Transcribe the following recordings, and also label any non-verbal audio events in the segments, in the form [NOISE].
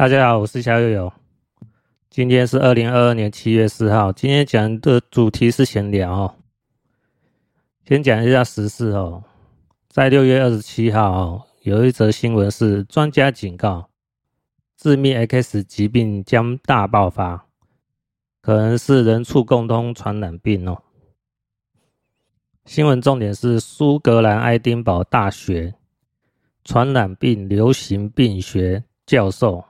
大家好，我是小友友。今天是二零二二年七月四号。今天讲的主题是闲聊哦。先讲一下时事哦。在六月二十七号，有一则新闻是专家警告，致命 X 疾病将大爆发，可能是人畜共通传染病哦。新闻重点是苏格兰爱丁堡大学传染病流行病学教授。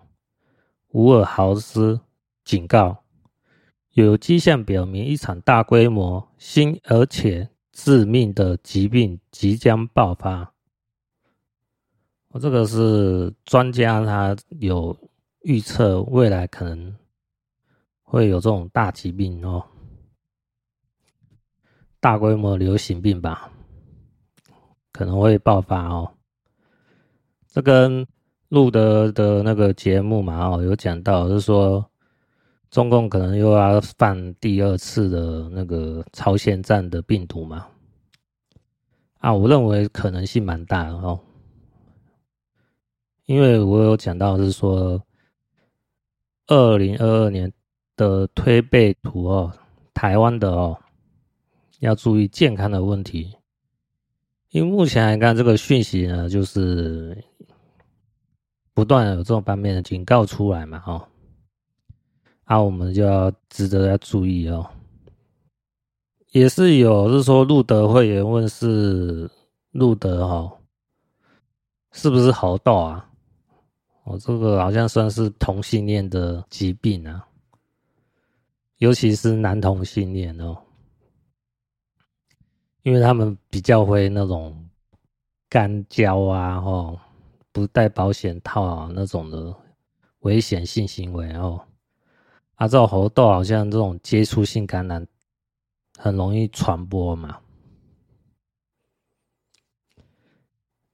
伍尔豪斯警告，有迹象表明一场大规模、新而且致命的疾病即将爆发。我这个是专家，他有预测未来可能会有这种大疾病哦，大规模流行病吧，可能会爆发哦。这跟录的的那个节目嘛，哦，有讲到，就是说中共可能又要犯第二次的那个朝鲜战的病毒嘛，啊，我认为可能性蛮大哦，因为我有讲到是说，二零二二年的推背图哦，台湾的哦，要注意健康的问题，因为目前来看这个讯息呢，就是。不断有这种方面的警告出来嘛，哦，啊，我们就要值得要注意哦。也是有，是说路德会员问是路德哈，是不是猴痘啊？哦，这个好像算是同性恋的疾病啊，尤其是男同性恋哦，因为他们比较会那种干交啊，吼。不戴保险套啊，那种的危险性行为哦，啊，这种猴痘好像这种接触性感染很容易传播嘛。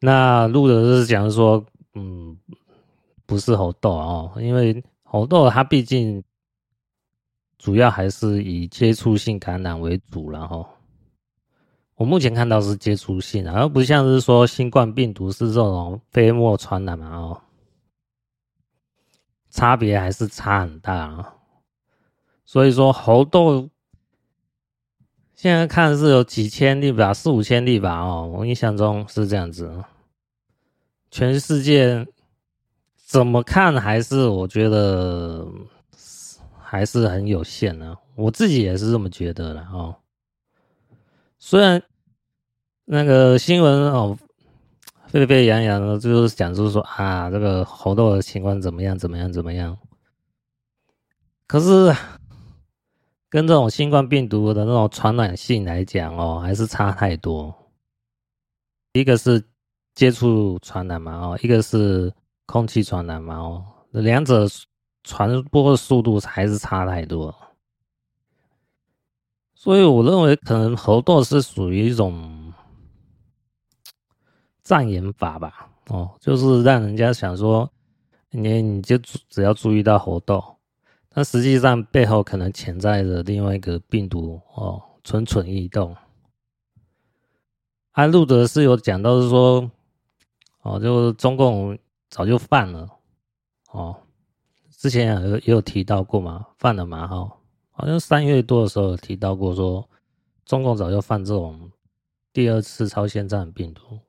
那录的是讲说，嗯，不是猴痘哦，因为猴痘它毕竟主要还是以接触性感染为主然后。我目前看到是接触性，而不像是说新冠病毒是这种飞沫传染嘛哦，差别还是差很大啊。所以说猴痘现在看是有几千例吧，四五千例吧哦，我印象中是这样子。全世界怎么看还是我觉得还是很有限的，我自己也是这么觉得的哦。虽然那个新闻哦沸沸扬扬的，就是讲就是说啊，这个猴痘的情况怎么样怎么样怎么样，可是跟这种新冠病毒的那种传染性来讲哦，还是差太多。一个是接触传染嘛哦，一个是空气传染嘛哦，两者传播速度还是差太多。所以我认为，可能猴痘是属于一种障眼法吧，哦，就是让人家想说，你你就只要注意到猴痘，但实际上背后可能潜在的另外一个病毒哦，蠢蠢欲动。安路德是有讲到是说，哦，就中共早就犯了，哦，之前也有也有提到过嘛，犯了嘛，哈。好像三月多的时候有提到过，说中共早就犯这种第二次超限战病毒，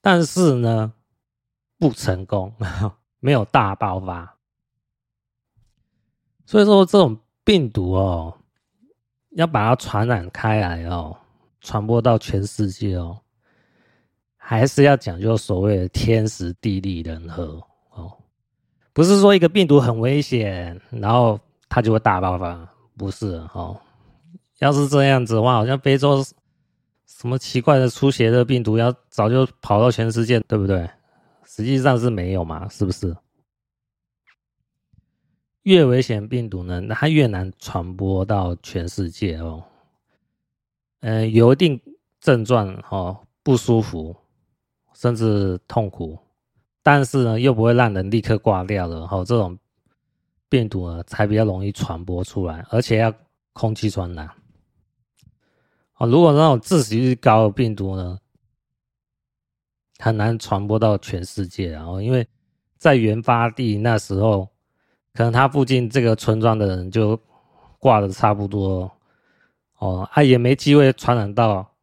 但是呢不成功，[LAUGHS] 没有大爆发。所以说这种病毒哦，要把它传染开来哦，传播到全世界哦，还是要讲究所谓的天时地利人和哦，不是说一个病毒很危险，然后。它就会大爆发，不是哦。要是这样子的话，好像非洲什么奇怪的出血的病毒，要早就跑到全世界，对不对？实际上是没有嘛，是不是？越危险病毒呢，那它越难传播到全世界哦。嗯，有一定症状哦，不舒服，甚至痛苦，但是呢，又不会让人立刻挂掉的哦，这种。病毒呢，才比较容易传播出来，而且要空气传染。哦，如果那种致死率高的病毒呢，很难传播到全世界。然后，因为在原发地那时候，可能他附近这个村庄的人就挂的差不多哦，啊、也没机会传染到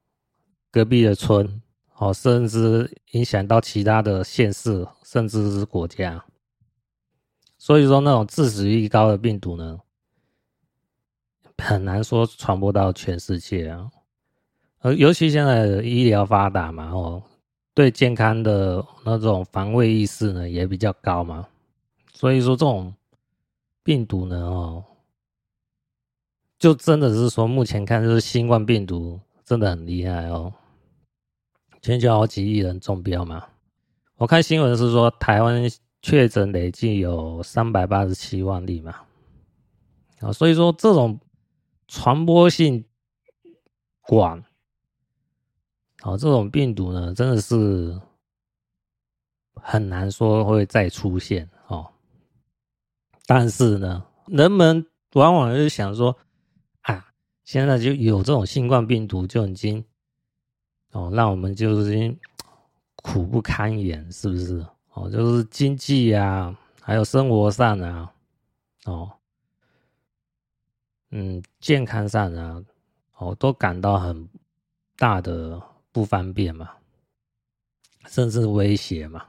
隔壁的村哦，甚至影响到其他的县市，甚至是国家。所以说，那种致死率高的病毒呢，很难说传播到全世界啊。而尤其现在的医疗发达嘛，哦，对健康的那种防卫意识呢也比较高嘛。所以说，这种病毒呢，哦，就真的是说，目前看就是新冠病毒真的很厉害哦，全球好几亿人中标嘛。我看新闻是说台湾。确诊累计有三百八十七万例嘛，啊，所以说这种传播性广，啊，这种病毒呢，真的是很难说会再出现哦。但是呢，人们往往就想说，啊，现在就有这种新冠病毒，就已经哦，让我们就是苦不堪言，是不是？哦，就是经济啊，还有生活上啊，哦，嗯，健康上啊，哦，都感到很大的不方便嘛，甚至威胁嘛，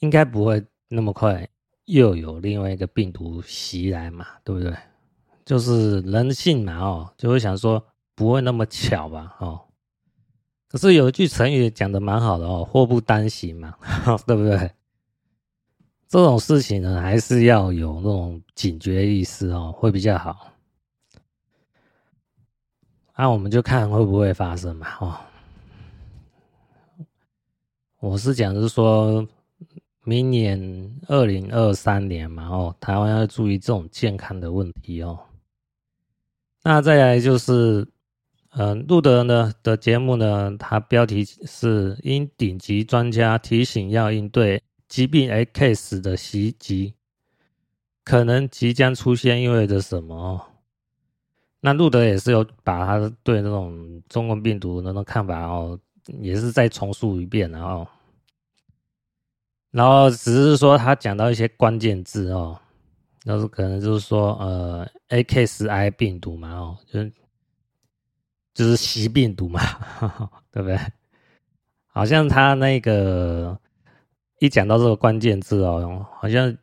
应该不会那么快又有另外一个病毒袭来嘛，对不对？就是人性嘛，哦，就会想说不会那么巧吧，哦。可是有一句成语讲的蛮好的哦，祸不单行嘛，[LAUGHS] 对不对？这种事情呢，还是要有那种警觉意识哦，会比较好。那、我们就看会不会发生嘛，哦。我是讲是说，明年二零二三年嘛，哦，台湾要注意这种健康的问题哦。那再来就是。嗯，路德呢的节目呢，它标题是“因顶级专家提醒要应对疾病 A K 死的袭击，可能即将出现，意味着什么？”那路德也是有把他对那种中国病毒那种看法哦，也是再重述一遍，然后，然后只是说他讲到一些关键字哦，那是可能就是说呃，XI 病毒嘛哦，就是。就是习病毒嘛，对不对？好像他那个一讲到这个关键字哦，好像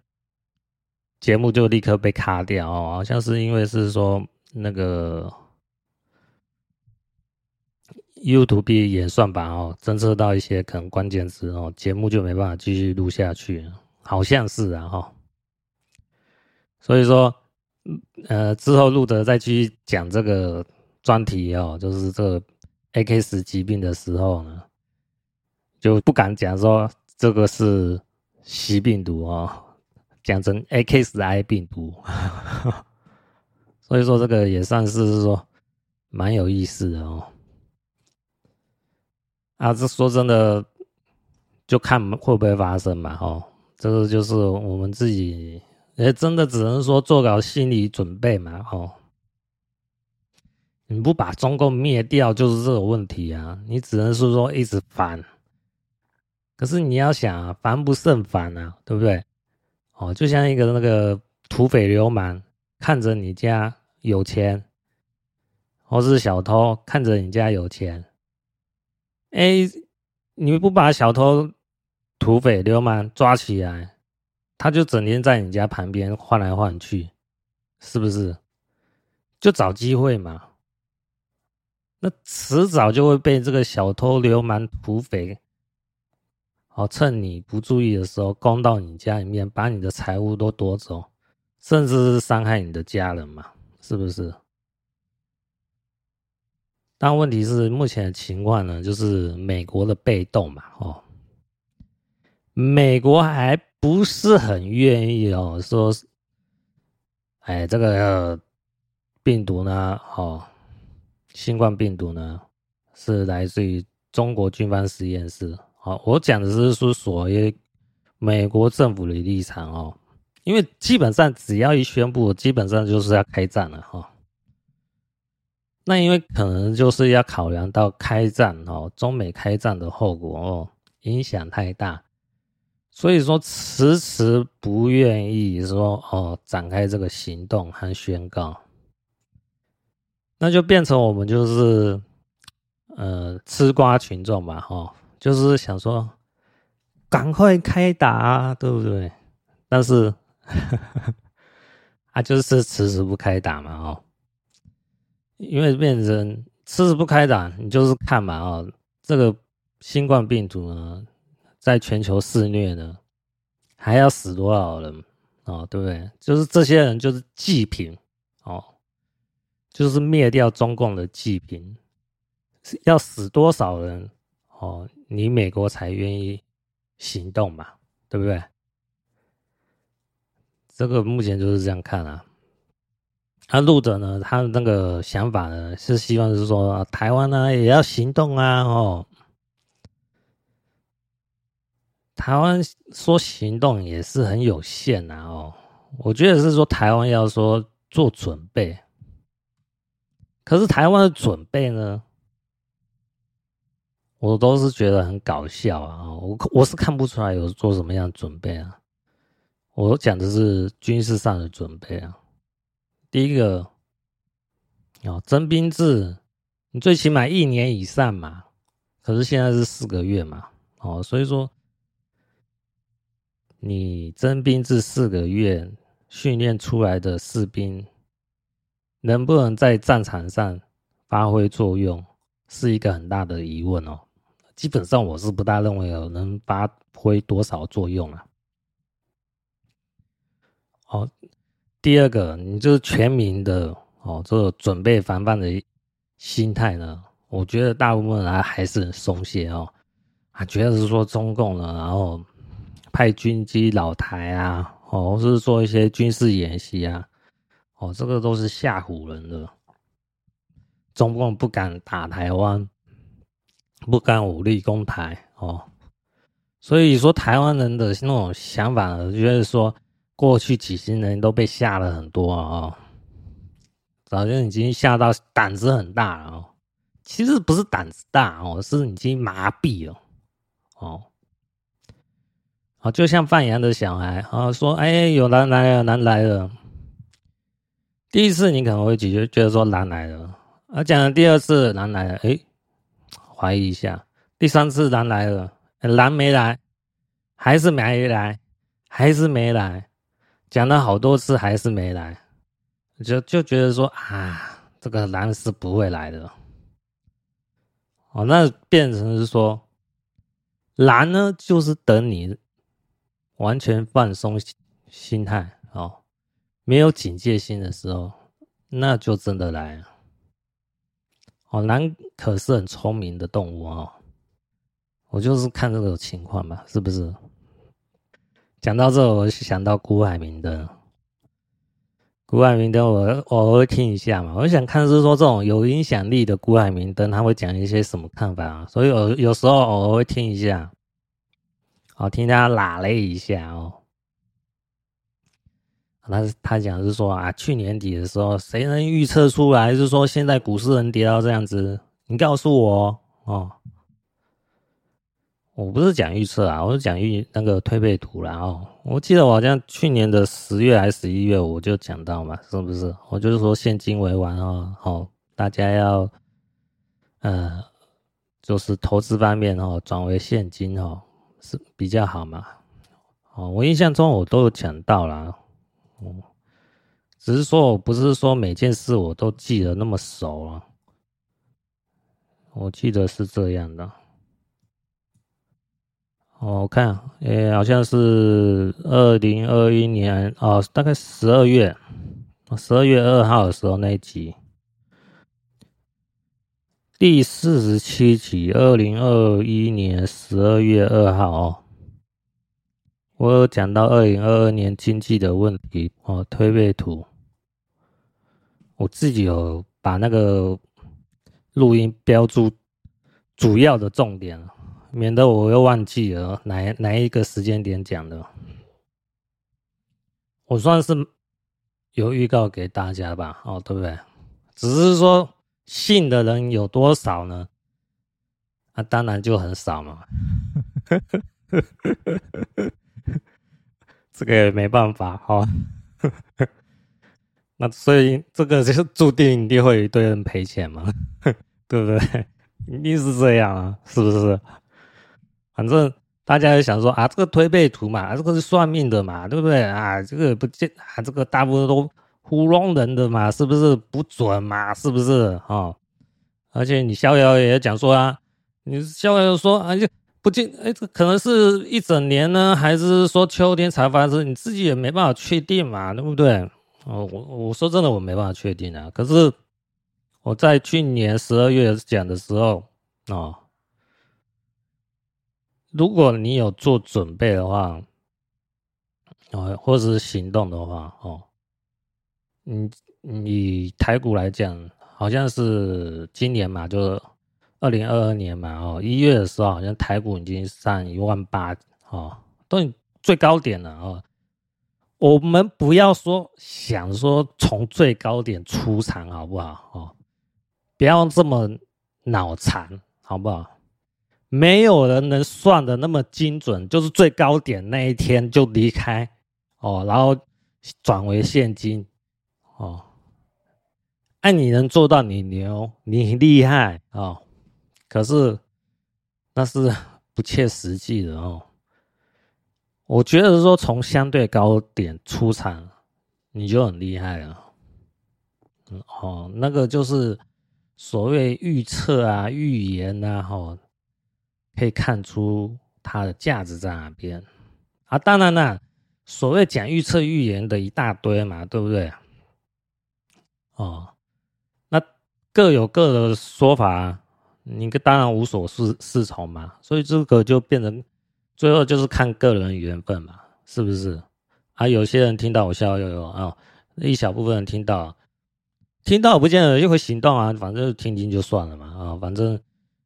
节目就立刻被卡掉哦，好像是因为是说那个 YouTube 演算法哦，侦测到一些可能关键字哦，节目就没办法继续录下去，好像是啊哈。所以说，呃，之后录的再去讲这个。专题哦，就是这个 A K 十疾病的时候呢，就不敢讲说这个是习病毒哦，讲成 A X I 病毒，[LAUGHS] 所以说这个也算是说蛮有意思的哦。啊，这说真的，就看会不会发生嘛，哦，这个就是我们自己，也真的只能说做好心理准备嘛，哦。你不把中共灭掉，就是这个问题啊！你只能是说一直烦，可是你要想啊，防不胜防啊，对不对？哦，就像一个那个土匪流氓看着你家有钱，或是小偷看着你家有钱，哎，你不把小偷、土匪流氓抓起来，他就整天在你家旁边晃来晃去，是不是？就找机会嘛。那迟早就会被这个小偷、流氓、土匪，哦，趁你不注意的时候，攻到你家里面，把你的财物都夺走，甚至是伤害你的家人嘛，是不是？但问题是，目前的情况呢，就是美国的被动嘛，哦，美国还不是很愿意哦，说，哎，这个病毒呢，哦。新冠病毒呢，是来自于中国军方实验室。好，我讲的是说所谓美国政府的立场哦，因为基本上只要一宣布，基本上就是要开战了哈。那因为可能就是要考量到开战哦，中美开战的后果哦，影响太大，所以说迟迟不愿意说哦展开这个行动和宣告，那就变成我们就是呃吃瓜群众吧，哈，就是想说赶快开打啊，对不对？但是 [LAUGHS] 啊，就是迟迟不开打嘛，哦，因为变成迟迟不开打，你就是看嘛，哦，这个。新冠病毒呢，在全球肆虐呢，还要死多少人哦？对不对？就是这些人就是祭品哦，就是灭掉中共的祭品，要死多少人哦？你美国才愿意行动嘛？对不对？这个目前就是这样看啊。他录的呢，他的那个想法呢，是希望是说台湾呢也要行动啊，哦。台湾说行动也是很有限呐哦，我觉得是说台湾要说做准备，可是台湾的准备呢，我都是觉得很搞笑啊！我我是看不出来有做什么样的准备啊。我讲的是军事上的准备啊。第一个哦，征兵制，你最起码一年以上嘛，可是现在是四个月嘛，哦，所以说。你征兵至四个月训练出来的士兵，能不能在战场上发挥作用，是一个很大的疑问哦。基本上我是不大认为有能发挥多少作用啊。哦，第二个，你就是全民的哦，这个准备防范的心态呢，我觉得大部分人还是很松懈哦，啊，觉得是说中共呢，然后。派军机老台啊，哦，或是做一些军事演习啊，哦，这个都是吓唬人的。中共不敢打台湾，不敢武力攻台，哦，所以说台湾人的那种想法，就是说过去几十年都被吓了很多啊，哦，早就已经吓到胆子很大了哦。其实不是胆子大哦，是已经麻痹了，哦。啊，就像放羊的小孩啊，说：“哎，有狼来了，狼来了。”第一次你可能会觉得觉得说狼来了，啊，讲了第二次狼来了，哎，怀疑一下，第三次狼来了，狼没来，还是没来，还是没来，讲了好多次还是没来，就就觉得说啊，这个狼是不会来的。哦，那变成是说，狼呢，就是等你。完全放松心态，没有警戒心的时候，那就真的来了。哦，狼可是很聪明的动物哦。我就是看这个情况嘛，是不是？讲到这，我就想到股海明灯。股海明灯，我偶尔会听一下嘛。我想看是说这种有影响力的股海明灯，他会讲一些什么看法啊？所以有有时候偶尔会听一下。好，听他拉了一下哦。他他讲是说啊，去年底的时候，谁能预测出来？是说现在股市能跌到这样子？你告诉我哦。我不是讲预测啊，我是讲预那个推背图啦哦。我记得我好像去年的十月还是十一月，我就讲到嘛，是不是？我就是说现金为王哦，好，大家要呃，就是投资方面哦，转为现金哦。是比较好嘛？哦，我印象中我都有讲到啦，哦，只是说我不是说每件事我都记得那么熟啊，我记得是这样的。哦，我看，诶，好像是二零二一年哦，大概十二月，十二月二号的时候那一集。第四十七集，二零二一年十二月二号哦，我有讲到二零二二年经济的问题哦，推背图，我自己有把那个录音标注主要的重点，免得我又忘记了哪哪一个时间点讲的，我算是有预告给大家吧，哦，对不对？只是说。信的人有多少呢？那、啊、当然就很少嘛。[LAUGHS] 这个也没办法哈。[LAUGHS] 那所以这个就是注定一定会有一堆人赔钱嘛，[LAUGHS] 对不对？一定是这样啊，是不是？反正大家就想说啊，这个推背图嘛，这个是算命的嘛，对不对啊？这个不见啊，这个大部分都糊弄人的嘛，是不是不准嘛？是不是啊？而且你逍遥也讲说啊，你逍遥说啊，就不见哎，这可能是一整年呢，还是说秋天才发生？你自己也没办法确定嘛，对不对？哦，我我说真的，我没办法确定啊。可是我在去年十二月讲的时候哦，如果你有做准备的话，哦，或者是行动的话，哦，你以台股来讲，好像是今年嘛，就是二零二二年嘛，哦，一月的时候，好像台股已经上一万八，哦，都最高点了，哦。我们不要说想说从最高点出场好不好？哦，不要这么脑残好不好？没有人能算的那么精准，就是最高点那一天就离开哦，然后转为现金哦。哎，你能做到，你牛，你厉害哦。可是那是 [LAUGHS] 不切实际的哦。我觉得说从相对高点出场，你就很厉害了。嗯哦，那个就是所谓预测啊、预言啊，哈，可以看出它的价值在哪边啊。当然了，所谓讲预测预言的一大堆嘛，对不对？哦，那各有各的说法，你当然无所适适从嘛。所以这个就变成。最后就是看个人缘分嘛，是不是？啊，有些人听到我笑，有有啊，一小部分人听到，听到不见得就会行动啊，反正听听就算了嘛，啊，反正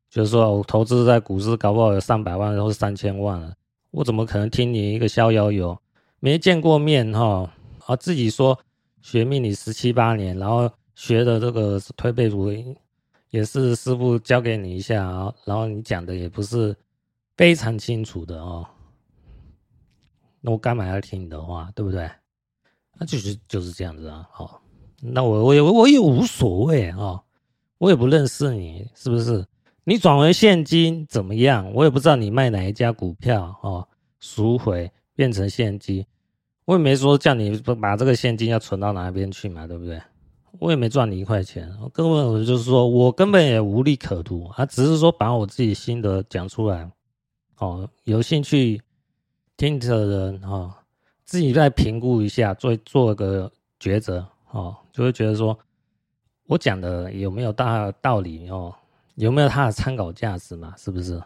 就是说我投资在股市，搞不好有上百万或是三千万了，我怎么可能听你一个逍遥游？没见过面哈，啊，自己说学命理十七八年，然后学的这个推背图也是师傅教给你一下啊，然后你讲的也不是。非常清楚的哦，那我干嘛要听你的话，对不对？那就是就是这样子啊。好，那我我也我也无所谓啊，我也不认识你，是不是？你转为现金怎么样？我也不知道你卖哪一家股票哦，赎回变成现金，我也没说叫你把这个现金要存到哪边去嘛，对不对？我也没赚你一块钱，根本就是说我根本也无利可图啊，只是说把我自己心得讲出来。哦，有兴趣听的人哦，自己再评估一下，做做个抉择哦，就会觉得说，我讲的有没有大道理哦，有没有它的参考价值嘛？是不是？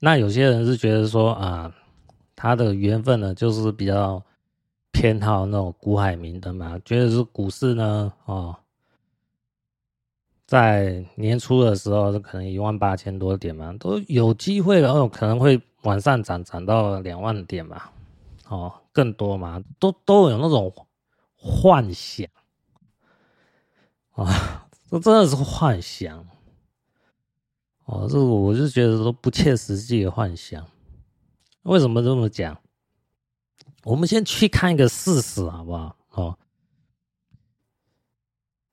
那有些人是觉得说啊，他的缘分呢，就是比较偏好那种股海明灯嘛，觉得是股市呢，哦。在年初的时候是，可能一万八千多点嘛，都有机会了，可能会往上涨，涨到两万点嘛，哦，更多嘛，都都有那种幻想啊，这真的是幻想哦，这我就觉得说不切实际的幻想。为什么这么讲？我们先去看一个事实，好不好？哦。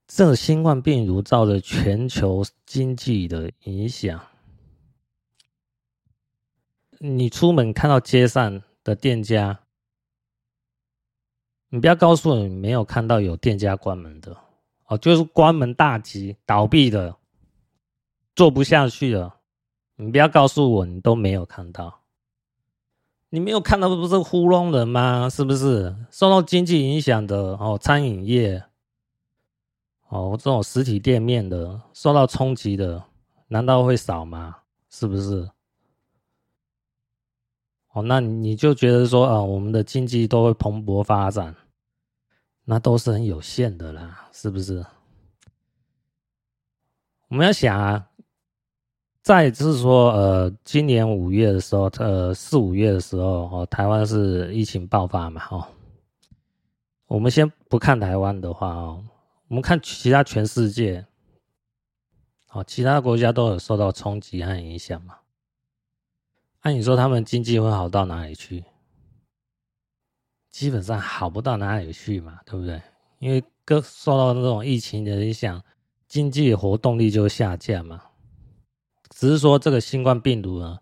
这新冠病毒造成全球经济的影响，你出门看到街上的店家，你不要告诉我你没有看到有店家关门的哦，就是关门大吉、倒闭的，做不下去了。你不要告诉我你都没有看到，你没有看到不是糊弄人吗？是不是受到经济影响的哦？餐饮业。哦，这种实体店面的受到冲击的，难道会少吗？是不是？哦，那你就觉得说啊，我们的经济都会蓬勃发展，那都是很有限的啦，是不是？我们要想啊，再就是说，呃，今年五月的时候，呃，四五月的时候，哦，台湾是疫情爆发嘛，哦，我们先不看台湾的话，哦。我们看其他全世界，哦，其他国家都有受到冲击和影响嘛？那、啊、你说他们经济会好到哪里去？基本上好不到哪里去嘛，对不对？因为各受到那种疫情的影响，经济活动力就下降嘛。只是说这个新冠病毒呢，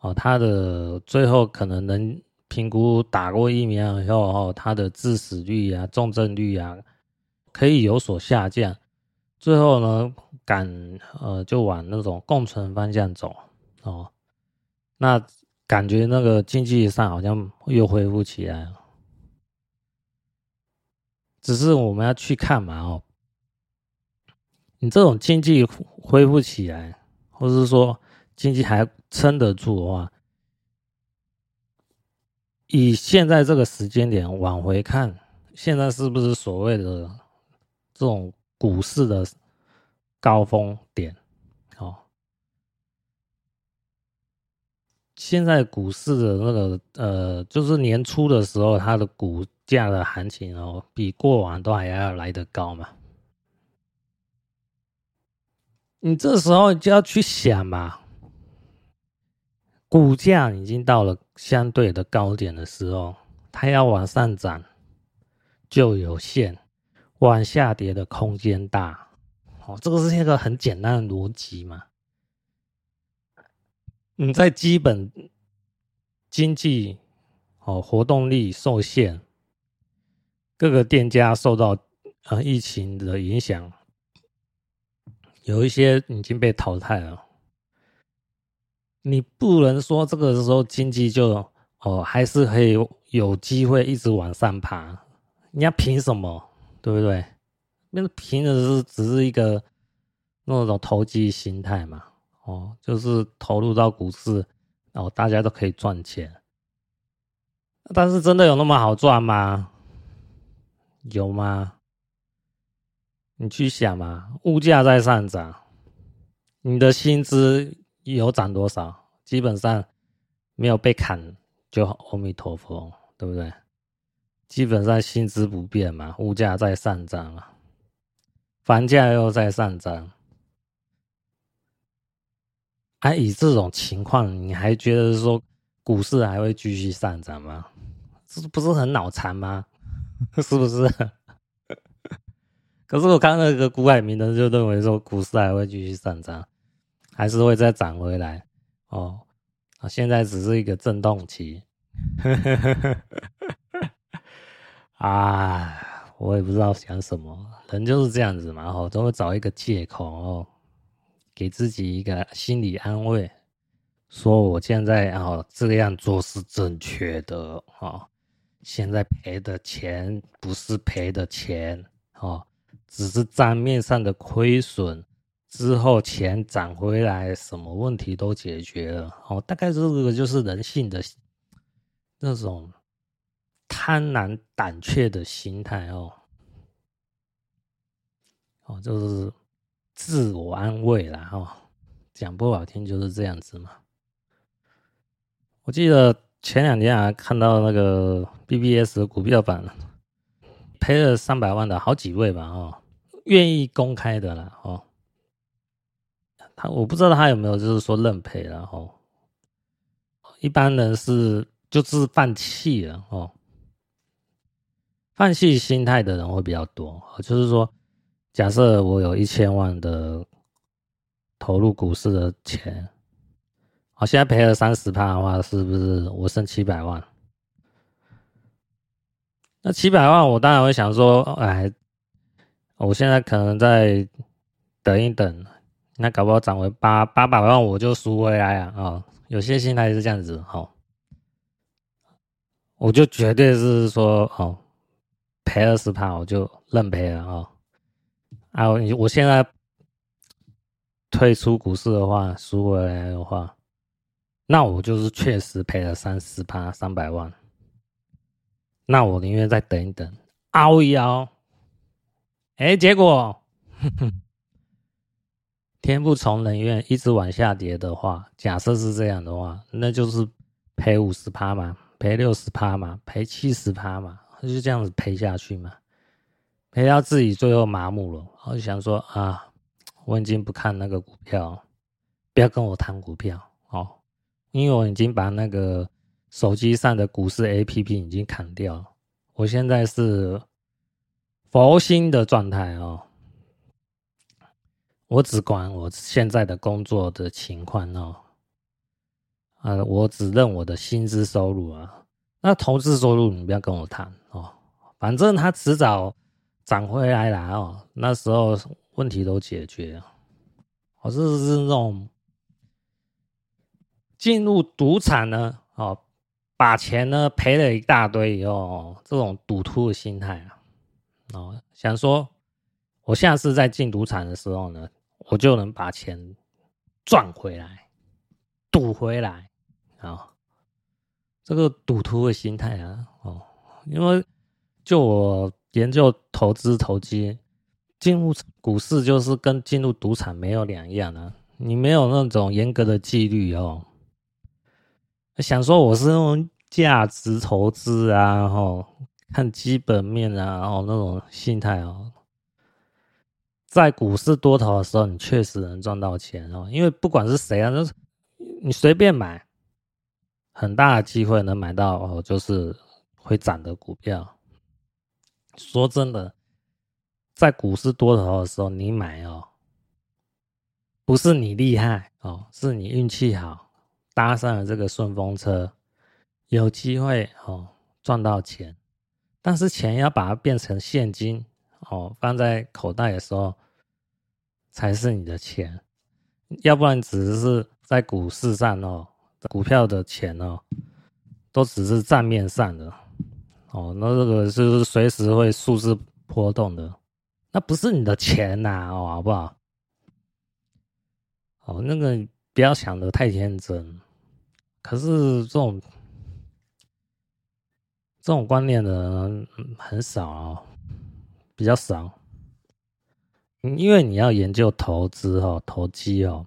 哦，它的最后可能能评估打过疫苗以后，哦，它的致死率啊、重症率啊，可以有所下降。最后呢，赶呃就往那种共存方向走哦。那感觉那个经济上好像又恢复起来了，只是我们要去看嘛哦。你这种经济恢复起来，或是说经济还撑得住的话，以现在这个时间点往回看，现在是不是所谓的这种股市的高峰点？哦现在股市的那个呃，就是年初的时候，它的股价的行情哦，比过往都还要来得高嘛。你这时候就要去想嘛，股价已经到了相对的高点的时候，它要往上涨就有限，往下跌的空间大。哦，这个是一个很简单的逻辑嘛。你在基本经济哦活动力受限，各个店家受到呃疫情的影响，有一些已经被淘汰了。你不能说这个时候经济就哦还是可以有机会一直往上爬，你要凭什么？对不对？那凭的是只是一个那种投机心态嘛。哦，就是投入到股市，然后大家都可以赚钱，但是真的有那么好赚吗？有吗？你去想嘛，物价在上涨，你的薪资有涨多少？基本上没有被砍，就阿弥陀佛，对不对？基本上薪资不变嘛，物价在上涨嘛，房价又在上涨。还以这种情况，你还觉得说股市还会继续上涨吗？这不是很脑残吗？是不是？可是我看那个股海明灯就认为说股市还会继续上涨，还是会再涨回来哦。啊，现在只是一个震动期。[LAUGHS] 啊，我也不知道想什么，人就是这样子嘛，哦，都会找一个借口哦。给自己一个心理安慰，说我现在哦这样做是正确的哦，现在赔的钱不是赔的钱哦，只是账面上的亏损，之后钱涨回来，什么问题都解决了哦。大概这个就是人性的那种贪婪胆怯的心态哦，哦就是。自我安慰啦，哈，讲不好听就是这样子嘛。我记得前两天啊，看到那个 BBS 股票版，赔了三百万的好几位吧，哦，愿意公开的啦，哦，他我不知道他有没有就是说认赔了，哦，一般人是就是放弃了，哦，放弃心态的人会比较多，就是说。假设我有一千万的投入股市的钱，好，现在赔了三十趴的话，是不是我剩七百万？那七百万，我当然会想说，哎，我现在可能再等一等，那搞不好涨回八八百万，我就赎回来啊！哦，有些心态是这样子，哦，我就绝对是说，哦，赔二十趴，我就认赔了，哦。啊，我现在退出股市的话，赎回来的话，那我就是确实赔了三十趴三百万。那我宁愿再等一等，熬一熬。哎，结果呵呵 [LAUGHS] 天不从人愿，一直往下跌的话，假设是这样的话，那就是赔五十趴嘛，赔六十趴嘛，赔七十趴嘛，就这样子赔下去嘛。赔到自己最后麻木了，我就想说啊，我已经不看那个股票，不要跟我谈股票哦，因为我已经把那个手机上的股市 APP 已经砍掉，我现在是佛心的状态哦。我只管我现在的工作的情况哦，啊，我只认我的薪资收入啊，那投资收入你不要跟我谈哦，反正它迟早涨回来了哦，那时候问题都解决了。我是是那种进入赌场呢，哦，把钱呢赔了一大堆以后，这种赌徒的心态啊，哦，想说我下次在进赌场的时候呢。我就能把钱赚回来，赌回来啊！这个赌徒的心态啊，哦，因为就我研究投资投机，进入股市就是跟进入赌场没有两样啊。你没有那种严格的纪律哦，想说我是那种价值投资啊，然后看基本面啊，然后那种心态哦。在股市多头的时候，你确实能赚到钱哦。因为不管是谁啊，就是你随便买，很大的机会能买到哦，就是会涨的股票。说真的，在股市多头的时候，你买哦，不是你厉害哦，是你运气好，搭上了这个顺风车，有机会哦赚到钱。但是钱要把它变成现金哦，放在口袋的时候。才是你的钱，要不然只是在股市上哦，股票的钱哦，都只是账面上的哦，那这个是随时会数字波动的，那不是你的钱呐哦，好不好？哦，那个不要想的太天真，可是这种这种观念的人很少哦，比较少。因为你要研究投资哦，投机哦，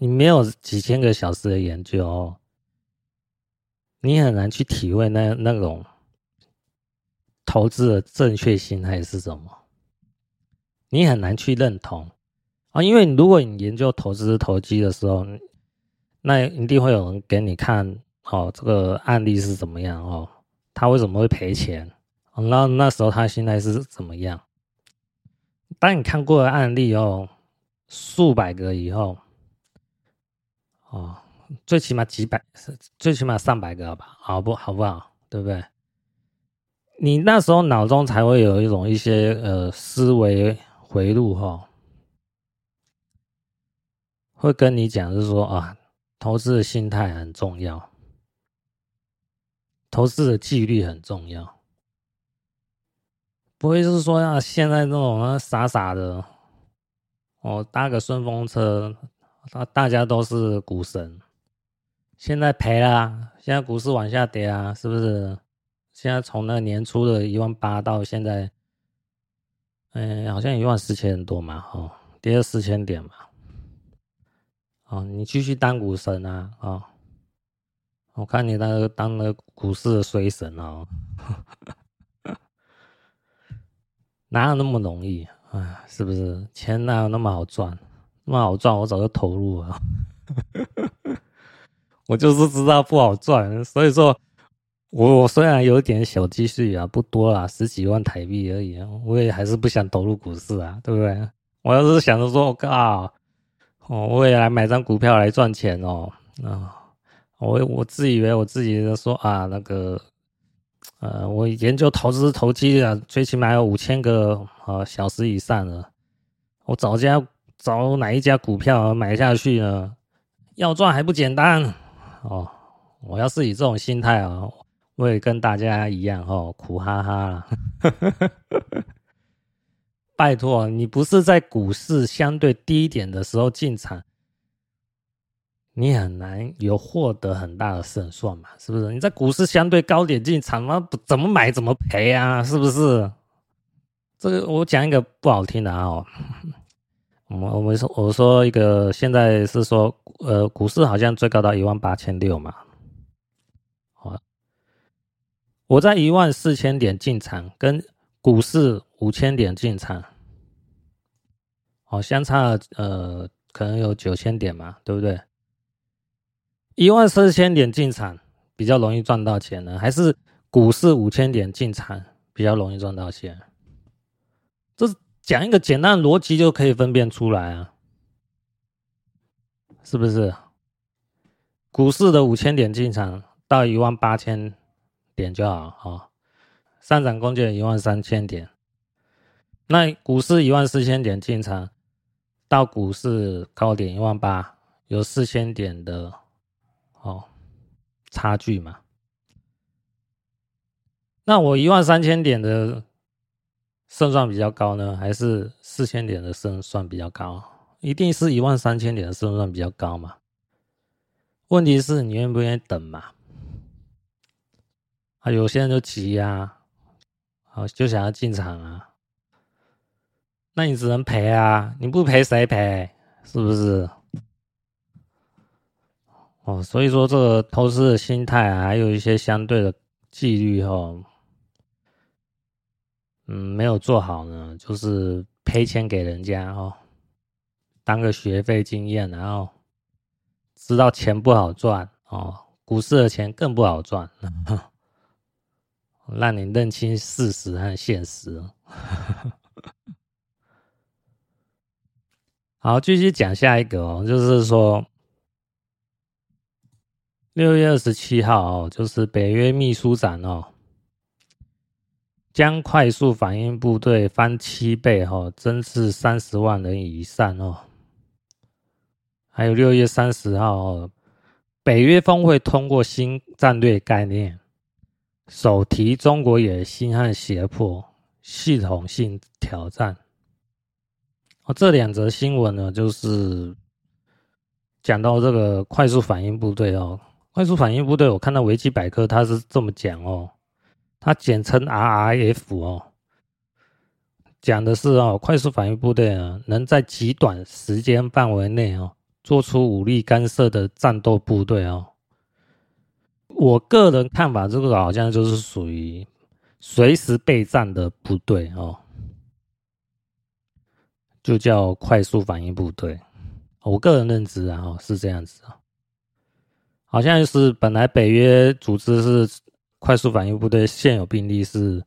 你没有几千个小时的研究哦，你很难去体会那那种投资的正确心态是什么，你很难去认同啊。因为如果你研究投资投机的时候，那一定会有人给你看哦，这个案例是怎么样哦，他为什么会赔钱？那那时候他心态是怎么样？当你看过的案例哦，数百个以后，哦，最起码几百，最起码上百个吧，好不好不好？对不对？你那时候脑中才会有一种一些呃思维回路哈、哦，会跟你讲，是说啊，投资的心态很重要，投资的纪律很重要。不会是说啊，现在那种傻傻的，哦，搭个顺风车，大大家都是股神，现在赔了，现在股市往下跌啊，是不是？现在从那年初的一万八到现在，嗯，好像一万四千多嘛，哦，跌了四千点嘛，哦，你继续当股神啊，哦，我看你那个当了股市的衰神哦。哪有那么容易？哎，是不是？钱哪有那么好赚？那么好赚，我早就投入了。[LAUGHS] 我就是知道不好赚，所以说，我我虽然有点小积蓄啊，不多啦，十几万台币而已，我也还是不想投入股市啊，对不对？我要是想着说，我靠，我也来买张股票来赚钱哦，啊，我我自以为我自己说啊，那个。呃，我研究投资投机啊，最起码有五千个呃小时以上了。我找家找哪一家股票买下去呢？要赚还不简单哦！我要是以这种心态啊，我也跟大家一样哦，苦哈哈了。[LAUGHS] 拜托，你不是在股市相对低一点的时候进场？你很难有获得很大的胜算嘛，是不是？你在股市相对高点进场那，怎么买怎么赔啊，是不是？这个我讲一个不好听的啊，我们我们说我说一个，现在是说，呃，股市好像最高到一万八千六嘛，好，我在一万四千点进场，跟股市五千点进场，好，相差呃可能有九千点嘛，对不对？一万四千点进场比较容易赚到钱呢，还是股市五千点进场比较容易赚到钱？这是讲一个简单的逻辑就可以分辨出来啊，是不是？股市的五千点进场到一万八千点就好啊，上涨空间一万三千点。那股市一万四千点进场到股市高点一万八，有四千点的哦差距嘛？那我一万三千点的胜算比较高呢，还是四千点的胜算比较高？一定是一万三千点的胜算比较高嘛？问题是你愿不愿意等嘛？啊，有些人就急呀，啊，就想要进场啊，那你只能赔啊，你不赔谁赔？是不是？哦，所以说这个投资的心态啊，还有一些相对的纪律哦，嗯，没有做好呢，就是赔钱给人家哦，当个学费经验，然后。知道钱不好赚哦，股市的钱更不好赚，让你认清事实和现实。好，继续讲下一个哦，就是说六月二十七号哦，就是北约秘书长哦，将快速反应部队翻七倍哦，增至三十万人以上哦。还有六月三十号，北约峰会通过新战略概念，首提中国野心和胁迫系统性挑战。哦，这两则新闻呢，就是讲到这个快速反应部队哦。快速反应部队，我看到维基百科它是这么讲哦，它简称 RRF 哦，讲的是哦，快速反应部队啊，能在极短时间范围内哦。做出武力干涉的战斗部队哦，我个人看法，这个好像就是属于随时备战的部队哦，就叫快速反应部队。我个人认知啊，是这样子啊，好像是本来北约组织是快速反应部队，现有兵力是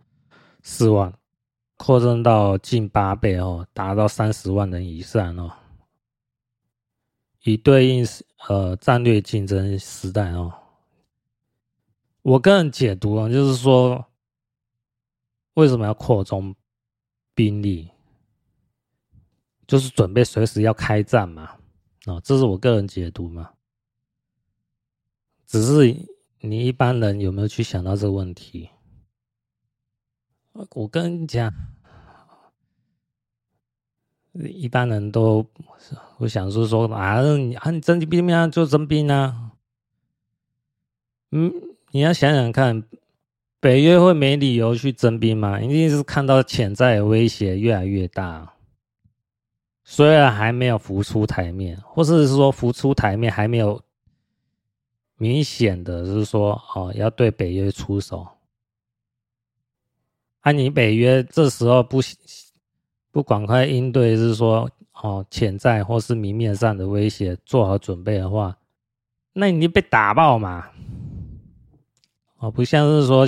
四万，扩增到近八倍哦，达到三十万人以上哦。以对应呃战略竞争时代哦，我个人解读啊，就是说为什么要扩充兵力，就是准备随时要开战嘛，哦，这是我个人解读嘛。只是你一般人有没有去想到这个问题？我跟你讲。一般人都我想说说啊，你啊，你征兵啊，就征兵啊。嗯，你要想想看，北约会没理由去征兵吗？一定是看到潜在的威胁越来越大，虽然还没有浮出台面，或者是说浮出台面还没有明显的，是说哦，要对北约出手。啊，你北约这时候不。不赶快应对，是说哦，潜在或是明面上的威胁做好准备的话，那你被打爆嘛？哦，不像是说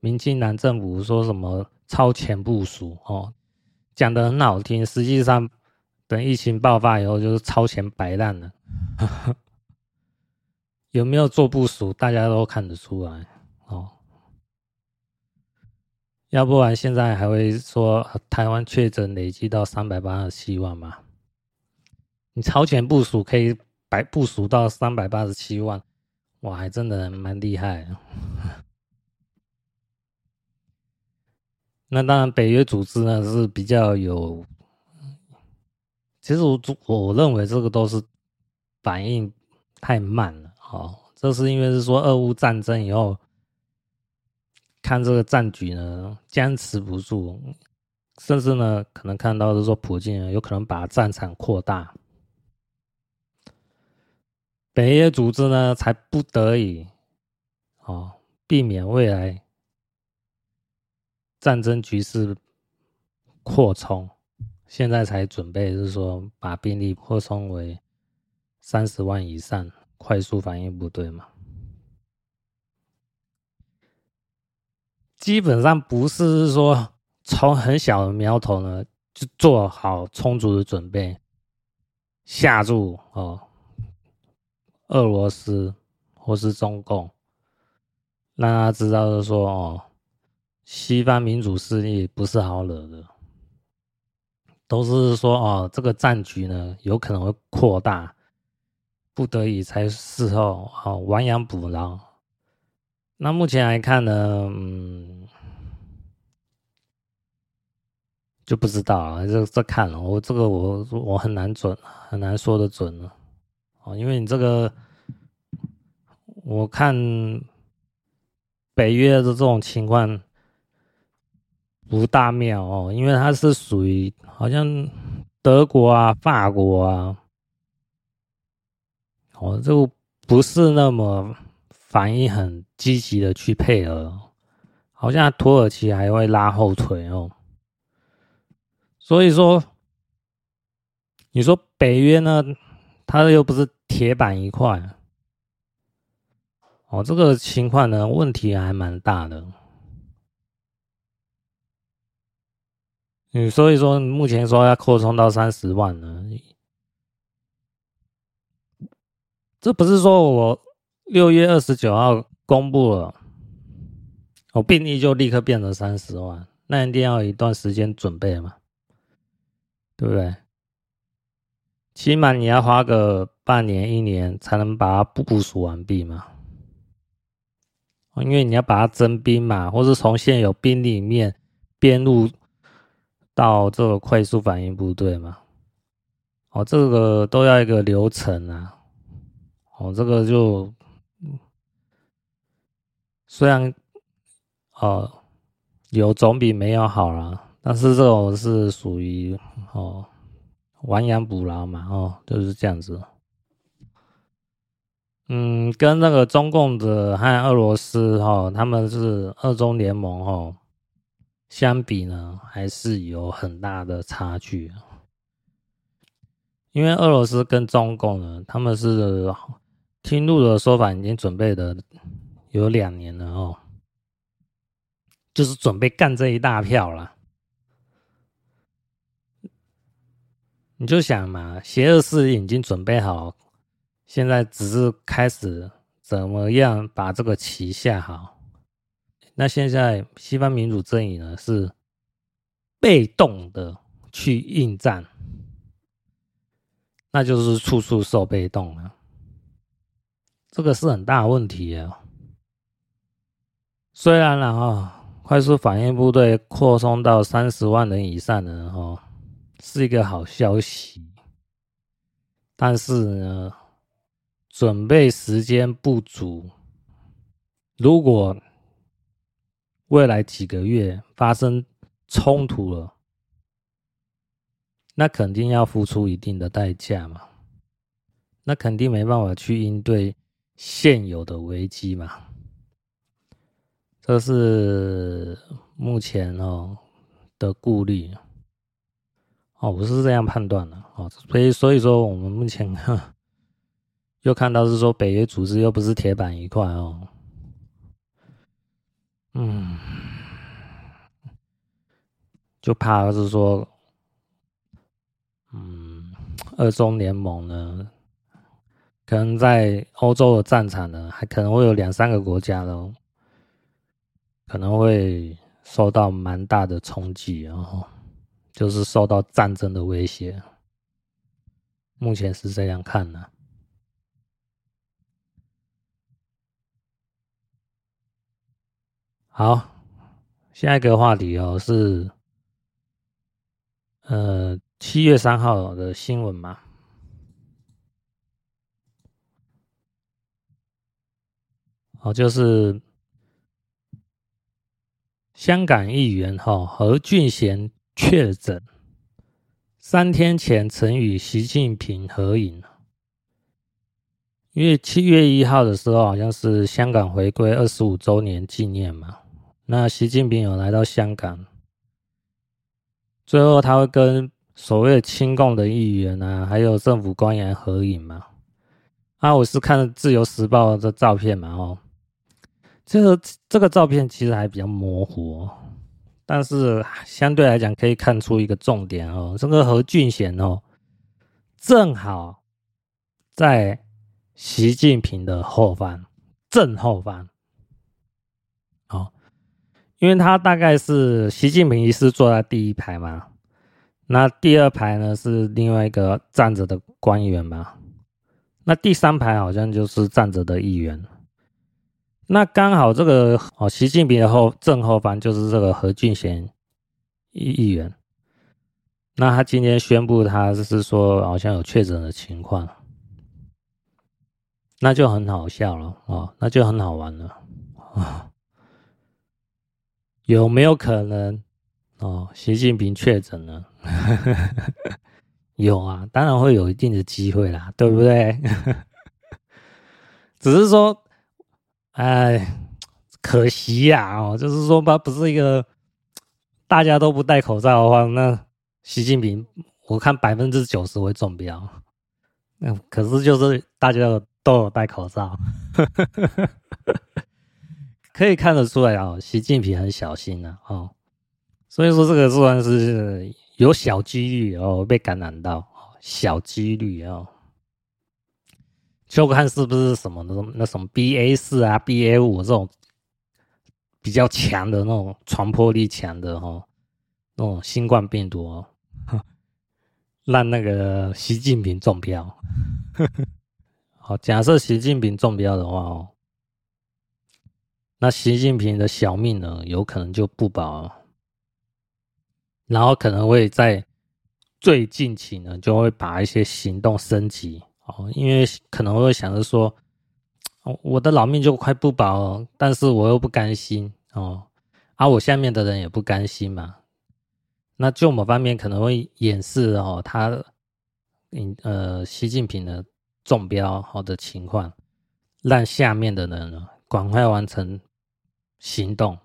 民进党政府说什么超前部署哦，讲的很好听，实际上等疫情爆发以后就是超前摆烂了。有没有做部署，大家都看得出来哦。要不然现在还会说台湾确诊累计到三百八十七万吗？你超前部署可以百部署到三百八十七万，哇，还真的蛮厉害。[LAUGHS] 那当然，北约组织呢是比较有，其实我我认为这个都是反应太慢了。哦，这是因为是说俄乌战争以后。看这个战局呢，僵持不住，甚至呢，可能看到是说，普京有可能把战场扩大，北约组织呢，才不得已，哦，避免未来战争局势扩充，现在才准备，是说，把兵力扩充为三十万以上，快速反应部队嘛。基本上不是说从很小的苗头呢，就做好充足的准备，吓住哦，俄罗斯或是中共，让他知道的说哦，西方民主势力不是好惹的，都是说哦，这个战局呢有可能会扩大，不得已才事后哦亡羊补牢。那目前来看呢，嗯，就不知道啊，这这看了，我这个我我很难准，很难说的准了，哦，因为你这个，我看北约的这种情况不大妙哦，因为它是属于好像德国啊、法国啊，哦，就不是那么。反应很积极的去配合，好像土耳其还会拉后腿哦。所以说，你说北约呢，它又不是铁板一块，哦，这个情况呢，问题还蛮大的。嗯，所以说目前说要扩充到三十万呢，这不是说我。六月二十九号公布了，我兵力就立刻变成三十万，那一定要一段时间准备嘛，对不对？起码你要花个半年一年才能把它部署完毕嘛，因为你要把它征兵嘛，或是从现有兵里面编入到这个快速反应部队嘛，哦，这个都要一个流程啊，哦，这个就。虽然，哦，有总比没有好啦，但是这种是属于哦亡羊补牢嘛，哦就是这样子。嗯，跟那个中共的和俄罗斯哈、哦，他们是二中联盟哦，相比呢，还是有很大的差距。因为俄罗斯跟中共呢，他们是听路的说法，已经准备的。有两年了哦，就是准备干这一大票了。你就想嘛，邪恶势力已经准备好，现在只是开始怎么样把这个棋下好。那现在西方民主阵营呢，是被动的去应战，那就是处处受被动了。这个是很大问题啊。虽然了哈，快速反应部队扩充到三十万人以上的人哈，是一个好消息，但是呢，准备时间不足。如果未来几个月发生冲突了，那肯定要付出一定的代价嘛，那肯定没办法去应对现有的危机嘛。这是目前哦的顾虑哦，我是这样判断的哦，所以所以说我们目前 [LAUGHS] 又看到是说北约组织又不是铁板一块哦，嗯，就怕是说，嗯，二中联盟呢，可能在欧洲的战场呢，还可能会有两三个国家的。可能会受到蛮大的冲击，然后就是受到战争的威胁。目前是这样看的。好，下一个话题哦，是呃七月三号的新闻嘛？哦，就是。香港议员哈何俊贤确诊，三天前曾与习近平合影。因为七月一号的时候，好像是香港回归二十五周年纪念嘛。那习近平有来到香港，最后他会跟所谓的亲共的议员啊，还有政府官员合影嘛。啊，我是看《自由时报》的照片嘛，哦，这个这个照片其实还比较模糊哦，但是相对来讲可以看出一个重点哦，这个何俊贤哦，正好在习近平的后方，正后方，哦，因为他大概是习近平一是坐在第一排嘛，那第二排呢是另外一个站着的官员嘛。那第三排好像就是站着的议员，那刚好这个哦，习近平的后正后方就是这个何俊贤议议员，那他今天宣布他就是说好像有确诊的情况，那就很好笑了哦，那就很好玩了啊，有没有可能哦，习近平确诊了？[LAUGHS] 有啊，当然会有一定的机会啦，对不对？[LAUGHS] 只是说，哎，可惜呀、哦，就是说，吧不是一个大家都不戴口罩的话，那习近平我看百分之九十会中标。嗯，可是就是大家都有戴口罩，可以看得出来啊、哦，习近平很小心啊，哦，所以说这个算是。有小几率哦被感染到，小几率哦，就看是不是什么那种那什么 BA 四啊 BA 五这种比较强的那种传播力强的哦，那种新冠病毒哦，让那个习近平中标。[LAUGHS] 好，假设习近平中标的话哦，那习近平的小命呢，有可能就不保了。然后可能会在最近期呢，就会把一些行动升级哦，因为可能会想着说，我的老命就快不保了，但是我又不甘心哦，而、啊、我下面的人也不甘心嘛，那就某方面可能会掩饰哦，他嗯呃习近平的中标好的情况，让下面的人呢赶快完成行动。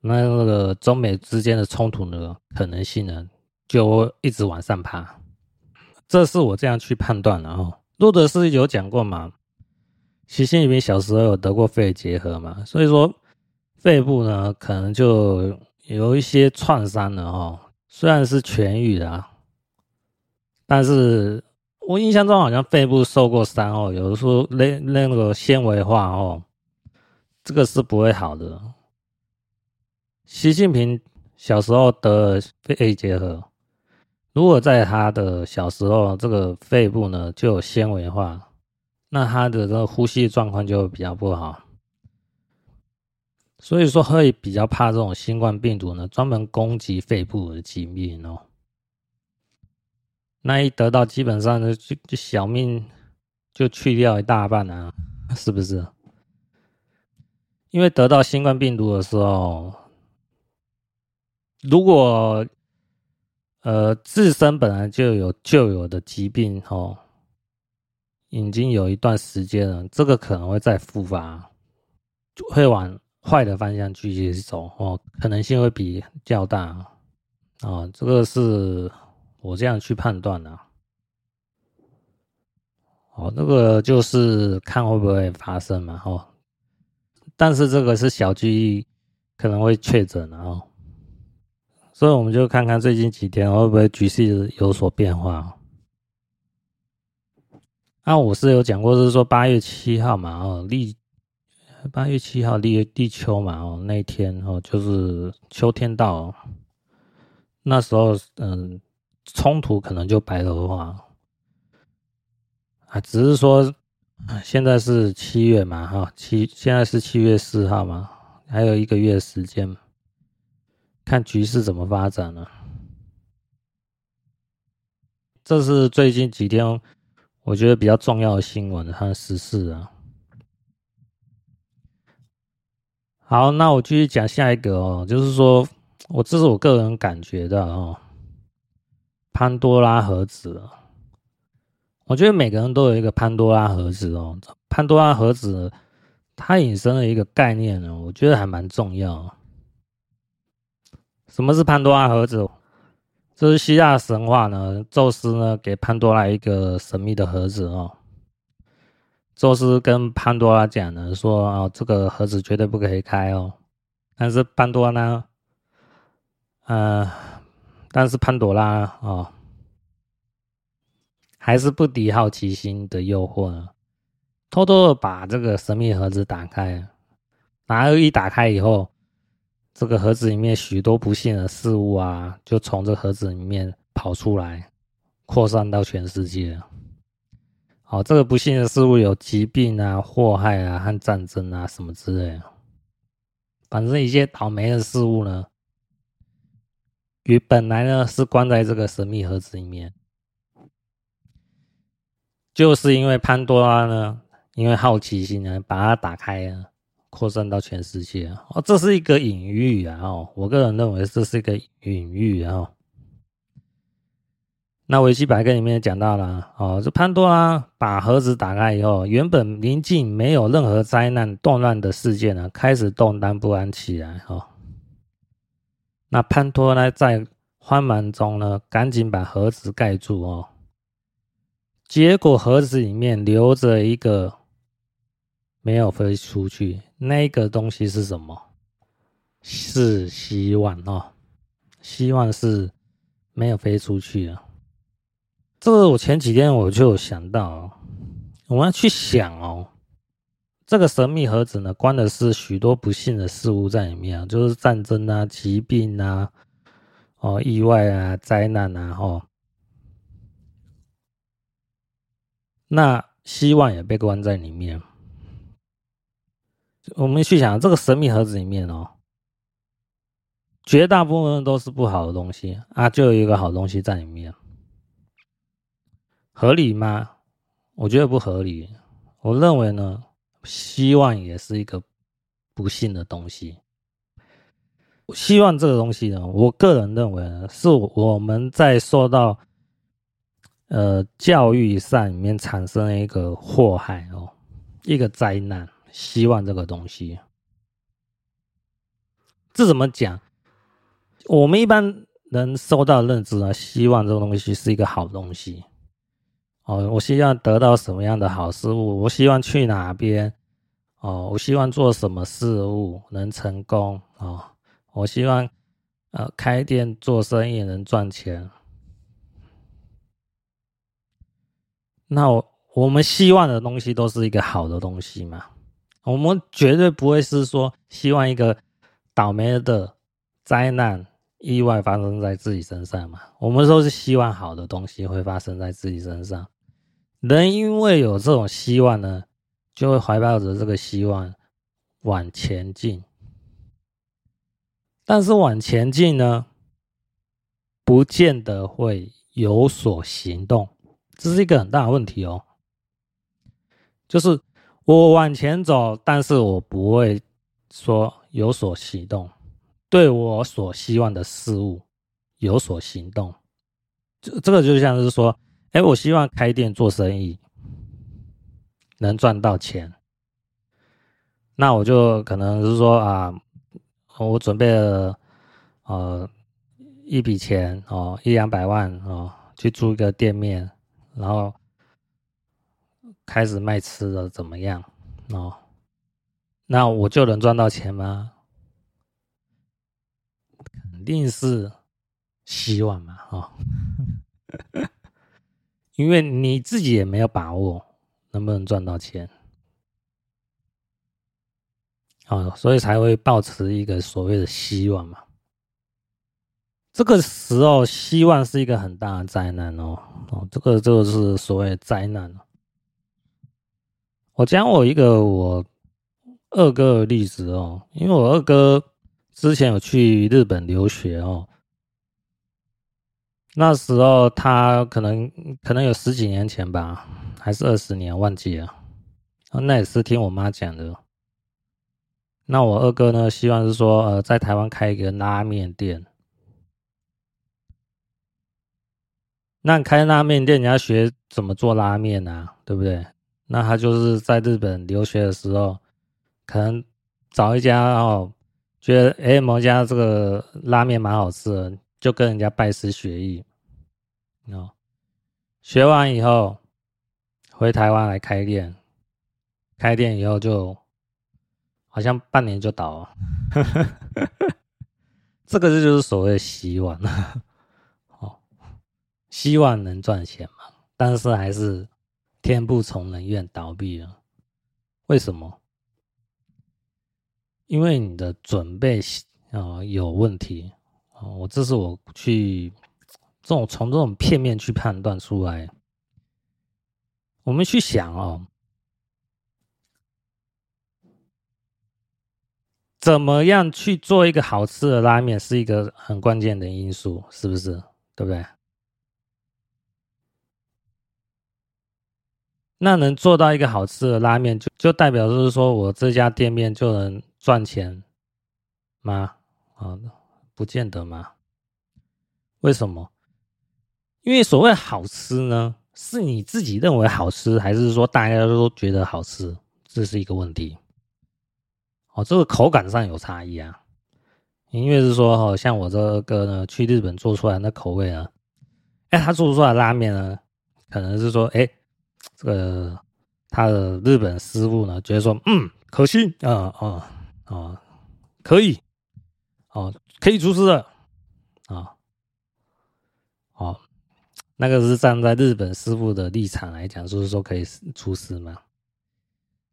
那那个中美之间的冲突呢，可能性呢，就一直往上爬，这是我这样去判断的哦。路德斯有讲过嘛，习近平小时候有得过肺结核嘛，所以说肺部呢可能就有一些创伤了哦。虽然是痊愈的，但是我印象中好像肺部受过伤哦，有的时候那那个纤维化哦，这个是不会好的。习近平小时候得肺结核，如果在他的小时候，这个肺部呢就有纤维化，那他的这个呼吸状况就比较不好，所以说会比较怕这种新冠病毒呢，专门攻击肺部的疾病哦。那一得到，基本上呢就就小命就去掉一大半啊，是不是？因为得到新冠病毒的时候。如果呃自身本来就有旧有的疾病哦，已经有一段时间了，这个可能会再复发，就会往坏的方向继续走哦，可能性会比较大啊，哦，这个是我这样去判断的。哦，那个就是看会不会发生嘛，哦，但是这个是小机率可能会确诊的哦。所以我们就看看最近几天会不会局势有所变化。那我是有讲过，是说八月七号嘛，哦，立八月七号立立秋嘛，哦，那一天哦，就是秋天到，那时候嗯，冲突可能就白热化。啊，只是说现在是七月嘛，哈，七现在是七月四号嘛，还有一个月时间。看局势怎么发展了，这是最近几天我觉得比较重要的新闻和时事啊。好，那我继续讲下一个哦，就是说我这是我个人感觉的哦，潘多拉盒子。我觉得每个人都有一个潘多拉盒子哦，潘多拉盒子它引申了一个概念呢，我觉得还蛮重要。什么是潘多拉盒子？这是希腊神话呢，宙斯呢给潘多拉一个神秘的盒子哦，宙斯跟潘多拉讲呢，说哦，这个盒子绝对不可以开哦。但是潘多拉呢，呃，但是潘多拉哦，还是不敌好奇心的诱惑，偷偷的把这个神秘盒子打开。然后一打开以后，这个盒子里面许多不幸的事物啊，就从这盒子里面跑出来，扩散到全世界。好，这个不幸的事物有疾病啊、祸害啊和战争啊什么之类的。反正一些倒霉的事物呢，与本来呢是关在这个神秘盒子里面，就是因为潘多拉呢，因为好奇心呢，把它打开了。扩散到全世界哦，这是一个隐喻啊！哦，我个人认为这是一个隐喻啊。那维基百科里面讲到了哦，这潘多拉把盒子打开以后，原本宁静没有任何灾难动乱的世界呢，开始动荡不安起来哦。那潘多拉在慌忙中呢，赶紧把盒子盖住哦，结果盒子里面留着一个。没有飞出去，那个东西是什么？是希望哦，希望是没有飞出去啊。这个我前几天我就有想到，我们要去想哦，这个神秘盒子呢，关的是许多不幸的事物在里面，就是战争啊、疾病啊、哦、意外啊、灾难啊，哦，那希望也被关在里面。我们去想这个神秘盒子里面哦，绝大部分都是不好的东西啊，就有一个好东西在里面，合理吗？我觉得不合理。我认为呢，希望也是一个不幸的东西。希望这个东西呢，我个人认为呢，是我们在受到呃教育上里面产生了一个祸害哦，一个灾难。希望这个东西，这怎么讲？我们一般人受到认知啊，希望这个东西是一个好东西。哦，我希望得到什么样的好事物？我希望去哪边？哦，我希望做什么事物能成功？哦，我希望呃开店做生意能赚钱。那我我们希望的东西都是一个好的东西嘛？我们绝对不会是说希望一个倒霉的灾难、意外发生在自己身上嘛？我们都是希望好的东西会发生在自己身上。人因为有这种希望呢，就会怀抱着这个希望往前进。但是往前进呢，不见得会有所行动，这是一个很大的问题哦。就是。我往前走，但是我不会说有所行动，对我所希望的事物有所行动。这这个就像是说，哎，我希望开店做生意，能赚到钱，那我就可能是说啊，我准备了呃一笔钱哦，一两百万哦，去租一个店面，然后。开始卖吃的怎么样？哦，那我就能赚到钱吗？肯定是希望嘛，哦，[LAUGHS] 因为你自己也没有把握能不能赚到钱，哦，所以才会抱持一个所谓的希望嘛。这个时候，希望是一个很大的灾难哦，哦，这个这个是所谓的灾难。我讲我一个我二哥的例子哦，因为我二哥之前有去日本留学哦，那时候他可能可能有十几年前吧，还是二十年忘记了，那也是听我妈讲的。那我二哥呢，希望是说呃，在台湾开一个拉面店。那开拉面店，你要学怎么做拉面啊，对不对？那他就是在日本留学的时候，可能找一家哦，觉得哎某家这个拉面蛮好吃的，就跟人家拜师学艺哦。学完以后回台湾来开店，开店以后就好像半年就倒了，[LAUGHS] 这个就是所谓的洗碗哦，希望能赚钱嘛，但是还是天不从人愿倒闭了。为什么？因为你的准备啊、有问题啊、我这是我去这种从这种片面去判断出来。我们去想哦，怎么样去做一个好吃的拉面是一个很关键的因素，是不是？对不对？那能做到一个好吃的拉面，就就代表就是说我这家店面就能赚钱吗？啊，不见得吗？为什么？因为所谓好吃呢？是你自己认为好吃，还是说大家都觉得好吃？这是一个问题。哦，这个口感上有差异啊。因为是说，哦，像我这个呢，去日本做出来的口味呢，哎，他做出来的拉面呢，可能是说，哎，这个他的日本师傅呢，觉得说，嗯，可信啊啊啊，可以，哦，可以出师的，啊，哦。那个是站在日本师傅的立场来讲，就是说可以出师嘛。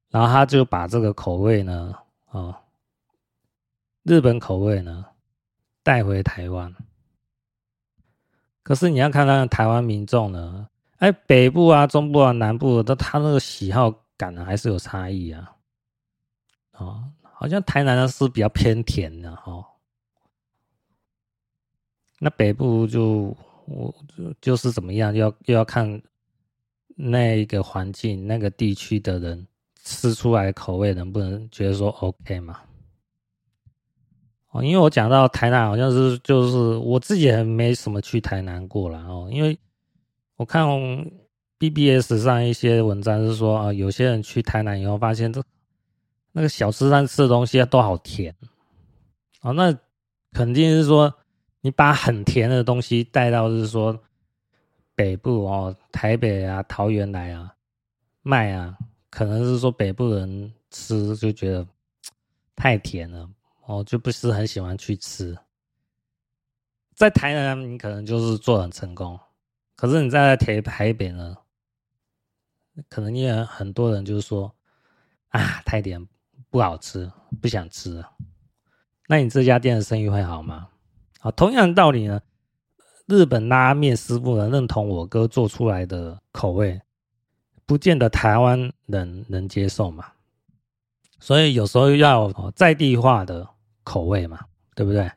然后他就把这个口味呢，哦，日本口味呢带回台湾。可是你要看看台湾民众呢，哎，北部啊、中部啊、南部的，他那个喜好感呢还是有差异啊。哦，好像台南的是比较偏甜的，哦，那北部就。我就就是怎么样，要又要看那一个环境、那个地区的人吃出来口味能不能觉得说 OK 嘛？哦，因为我讲到台南，好像是就是我自己还没什么去台南过了哦，因为我看 BBS 上一些文章是说啊，有些人去台南以后发现这那个小吃摊吃的东西都好甜哦，那肯定是说。你把很甜的东西带到，是说北部哦，台北啊、桃园来啊卖啊，可能是说北部人吃就觉得太甜了哦，就不是很喜欢去吃。在台南你可能就是做很成功，可是你在台台北呢，可能也很多人就是说啊，太甜不好吃，不想吃。那你这家店的生意会好吗？啊，同样的道理呢，日本拉面师傅呢认同我哥做出来的口味，不见得台湾人能接受嘛。所以有时候要在地化的口味嘛，对不对？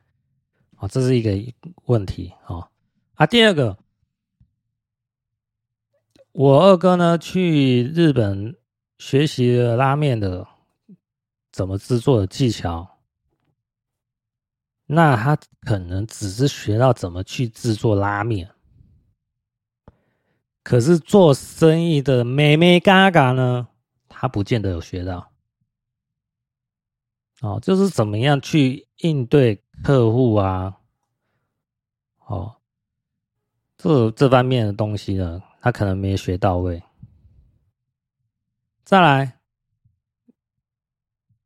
啊，这是一个问题啊。啊，第二个，我二哥呢去日本学习了拉面的怎么制作的技巧。那他可能只是学到怎么去制作拉面，可是做生意的眉眉角角呢，他不见得有学到。哦，就是怎么样去应对客户啊，哦，这这方面的东西呢，他可能没学到位。再来，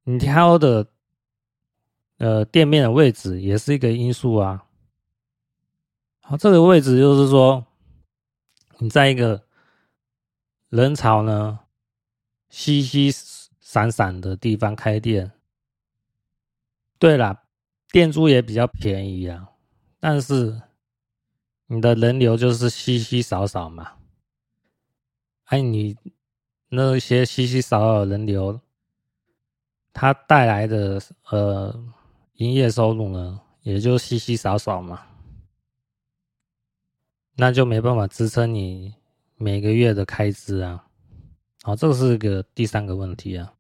你挑的。呃，店面的位置也是一个因素啊。好，这个位置就是说，你在一个人潮呢稀稀散散的地方开店。对了，店租也比较便宜啊，但是你的人流就是稀稀少少嘛。哎，你那些稀稀少少人流，它带来的呃。营业收入呢，也就稀稀少少嘛，那就没办法支撑你每个月的开支啊。好，这是个第三个问题啊。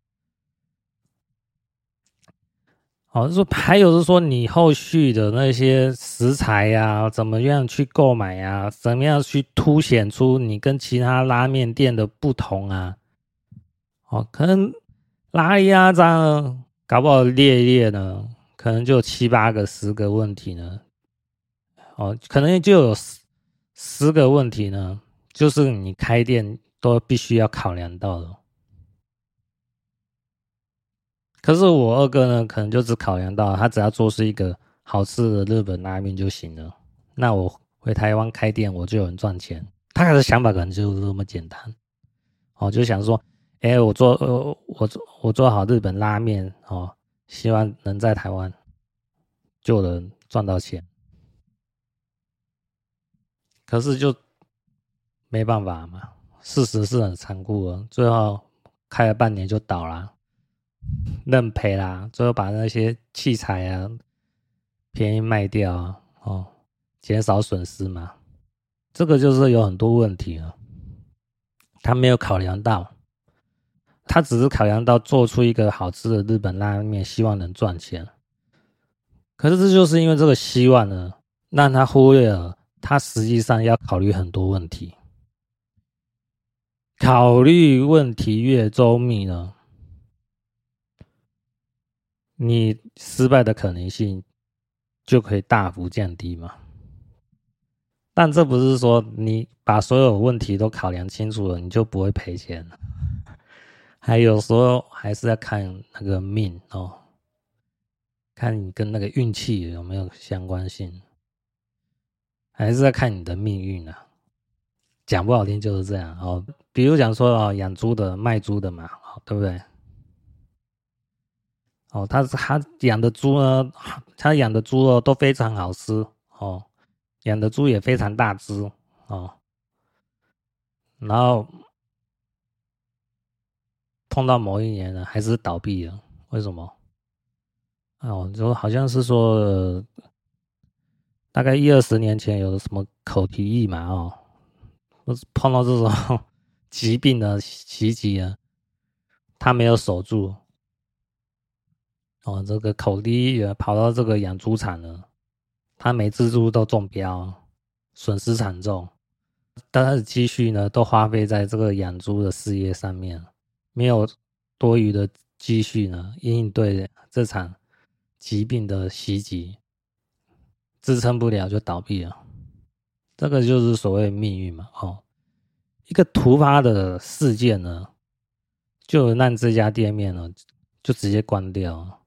哦，说还有是说你后续的那些食材呀、啊，怎么样去购买呀、啊？怎么样去凸显出你跟其他拉面店的不同啊？哦，可能拉一拉张，搞不好列一列呢。可能就有七八个、十个问题呢，哦，可能就有十十个问题呢，就是你开店都必须要考量到的。可是我二哥呢，可能就只考量到他只要做出一个好吃的日本拉面就行了。那我回台湾开店，我就有人赚钱。他的想法可能就是这么简单。哦，就想说，哎、我做呃，我做我做好日本拉面哦，希望能在台湾就能赚到钱。可是就没办法嘛，事实是很残酷的，最后开了半年就倒了，认赔啦，最后把那些器材啊便宜卖掉啊，哦，减少损失嘛。这个就是有很多问题啊，他没有考量到，他只是考量到做出一个好吃的日本拉面，希望能赚钱。可是这就是因为这个希望呢，让他忽略了。他实际上要考虑很多问题，考虑问题越周密呢，你失败的可能性就可以大幅降低嘛。但这不是说你把所有问题都考量清楚了，你就不会赔钱了。还有时候还是要看那个命哦，看你跟那个运气有没有相关性。还是在看你的命运啊，讲不好听就是这样哦。比如讲说哦，养猪的、卖猪的嘛，对不对？哦，他他养的猪呢，他养的猪肉都非常好吃哦，养的猪也非常大只哦，然后碰到某一年呢，还是倒闭了，为什么？哦，就好像是说。大概一二十年前有什么口蹄疫嘛？哦，碰到这种 [LAUGHS] 疾病的袭击啊，他没有守住，哦，这个口蹄疫跑到这个养猪场了，他每只猪都中标，损失惨重，但他的积蓄呢都花费在这个养猪的事业上面，没有多余的积蓄呢应对这场疾病的袭击。支撑不了就倒闭了，这个就是所谓命运嘛。哦，一个突发的事件呢，就让这家店面呢就直接关掉了。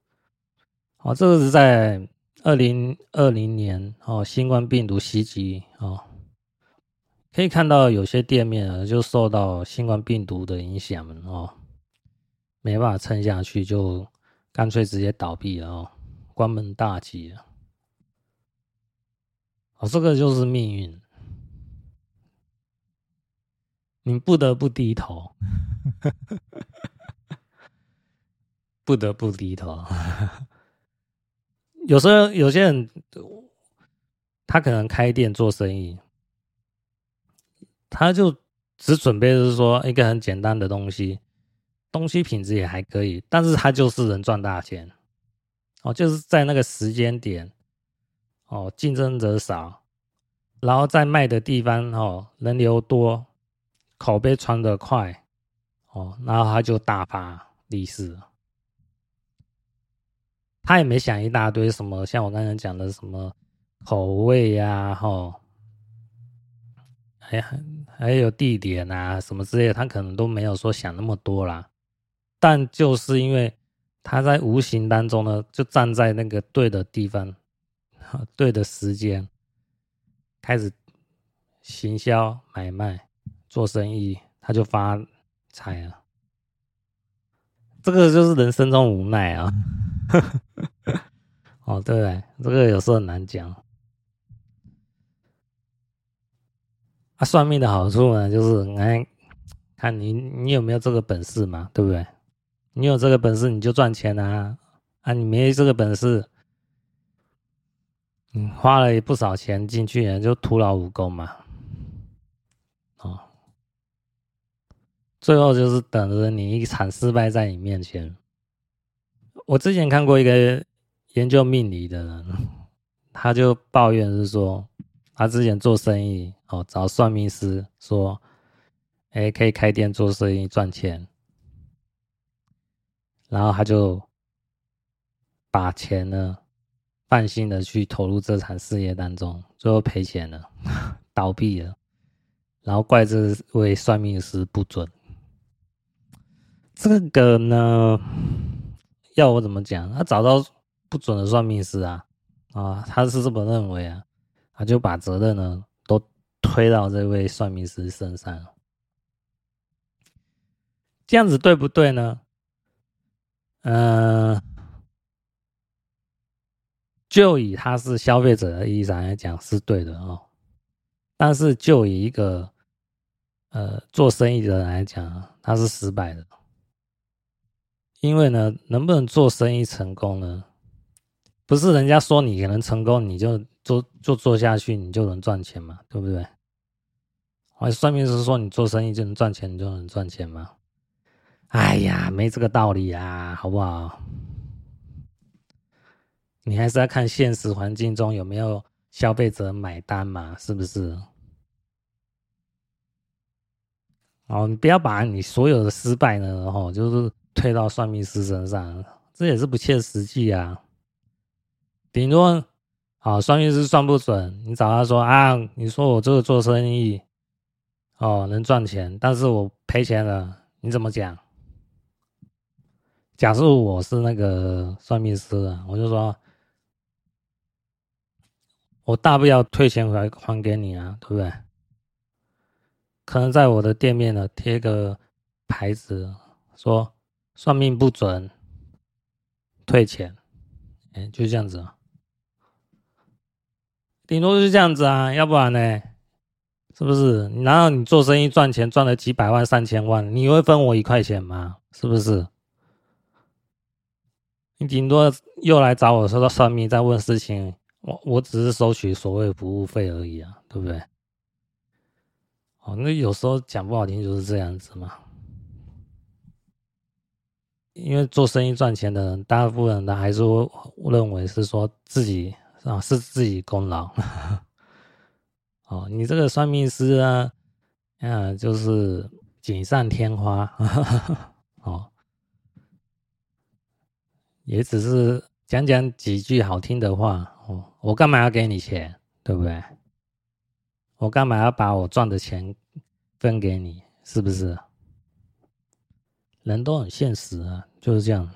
哦，这个是在二零二零年哦，新冠病毒袭击哦，可以看到有些店面啊就受到新冠病毒的影响哦，没办法撑下去，就干脆直接倒闭了哦，关门大吉了。哦，这个就是命运，你不得不低头，[LAUGHS] 不得不低头。[LAUGHS] [LAUGHS] 有时候有些人，他可能开店做生意，他就只准备是说一个很简单的东西，东西品质也还可以，但是他就是能赚大钱。哦，就是在那个时间点。哦，竞争者少，然后在卖的地方哦，人流多，口碑传得快，哦，然后他就大发利市了。他也没想一大堆什么，像我刚才讲的什么口味呀，吼，还还有地点啊什么之类的，他可能都没有说想那么多啦。但就是因为他在无形当中呢，就站在那个对的地方。对的时间开始行销买卖做生意，他就发财了。这个就是人生中无奈啊！[LAUGHS] 哦，对？这个有时候很难讲。啊，算命的好处呢，就是哎，看你你有没有这个本事嘛，对不对？你有这个本事你就赚钱啊！啊，你没这个本事。你，花了不少钱进去，就徒劳无功嘛。哦，最后就是等着你一场失败在你面前。我之前看过一个研究命理的人，[LAUGHS] 他就抱怨是说，他之前做生意哦，找算命师说，哎，可以开店做生意赚钱，然后他就把钱呢。放心的去投入这场事业当中，最后赔钱了，[LAUGHS] 倒闭了，然后怪这位算命师不准。这个呢，要我怎么讲？他找到不准的算命师啊，啊，他是这么认为啊，他就把责任呢都推到这位算命师身上，这样子对不对呢？嗯、就以他是消费者的意义上来讲是对的哦，但是就以一个呃做生意的人来讲，他是失败的。因为呢，能不能做生意成功呢？不是人家说你可能成功，你就做就做下去，你就能赚钱嘛，对不对？我算命师说你做生意就能赚钱，你就能赚钱吗？哎呀，没这个道理啊，好不好？你还是要看现实环境中有没有消费者买单嘛，是不是？哦，你不要把你所有的失败呢，哦，就是。推到算命师身上，这也是不切实际啊。顶多，啊，算命师算不准，你找他说啊，你说我这个做生意，哦，能赚钱，但是我赔钱了，你怎么讲？假设我是那个算命师啊，我就说，我大不了退钱回来还给你啊，对不对？可能在我的店面呢贴个牌子说。算命不准，退钱，哎，就是这样子啊，顶多就是这样子啊，要不然呢？是不是？然后你做生意赚钱，赚了几百万、三千万，你会分我一块钱吗？是不是？你顶多又来找我说到算命，再问事情，我我只是收取所谓服务费而已啊，对不对？哦，那有时候讲不好听就是这样子嘛。因为做生意赚钱的人，大部分人还是认为是说自己啊是自己功劳。[LAUGHS] 哦，你这个算命师啊，啊就是锦上添花，[LAUGHS] 哦，也只是讲讲几句好听的话。哦，我干嘛要给你钱，对不对？我干嘛要把我赚的钱分给你，是不是？人都很现实啊，就是这样。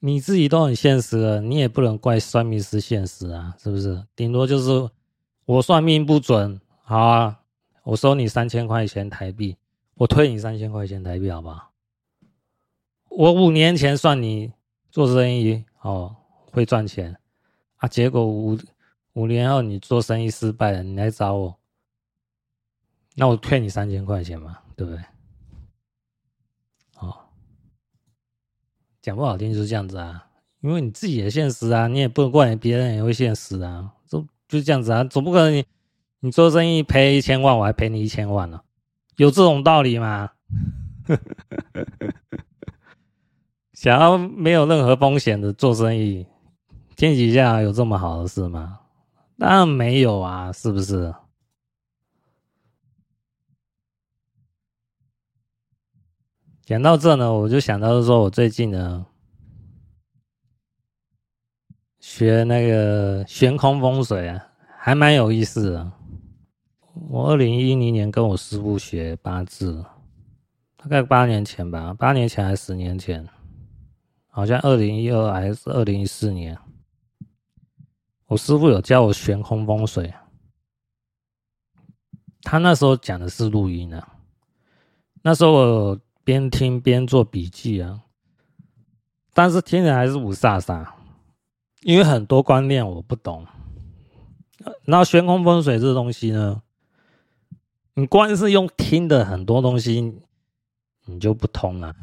你自己都很现实了，你也不能怪算命师现实啊，是不是？顶多就是我算命不准，好啊，我收你三千块钱台币，我退你三千块钱台币，好不好？我五年前算你做生意哦会赚钱啊，结果五五年后你做生意失败了，你来找我，那我退你三千块钱嘛，对不对？讲不好听就是这样子啊，因为你自己也现实啊，你也不能怪别人也会现实啊，就就这样子啊，总不可能你你做生意赔一千万，我还赔你一千万呢，有这种道理吗？[LAUGHS] 想要没有任何风险的做生意，天底下有这么好的事吗？当然没有啊，是不是？讲到这呢，我就想到说，我最近呢学那个悬空风水啊，还蛮有意思的。我二零一零年跟我师傅学八字，大概八年前吧，八年前还是十年前，好像二零一二还是二零一四年，我师傅有教我悬空风水。他那时候讲的是录音啊，那时候我。边听边做笔记啊，但是听着还是五煞煞，因为很多观念我不懂。那悬空风水这东西呢，你光是用听的很多东西，你就不通了。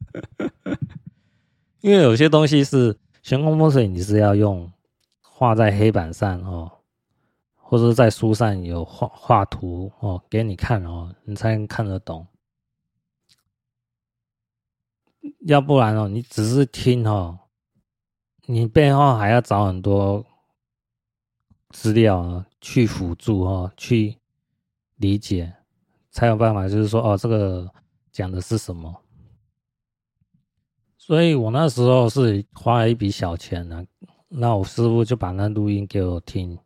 [LAUGHS] 因为有些东西是悬空风水，你是要用画在黑板上哦，或者在书上有画画图哦给你看哦，你才能看得懂。要不然哦，你只是听哦，你背后还要找很多资料啊，去辅助哦，去理解，才有办法。就是说哦，这个讲的是什么？所以我那时候是花了一笔小钱呢，那我师傅就把那录音给我听，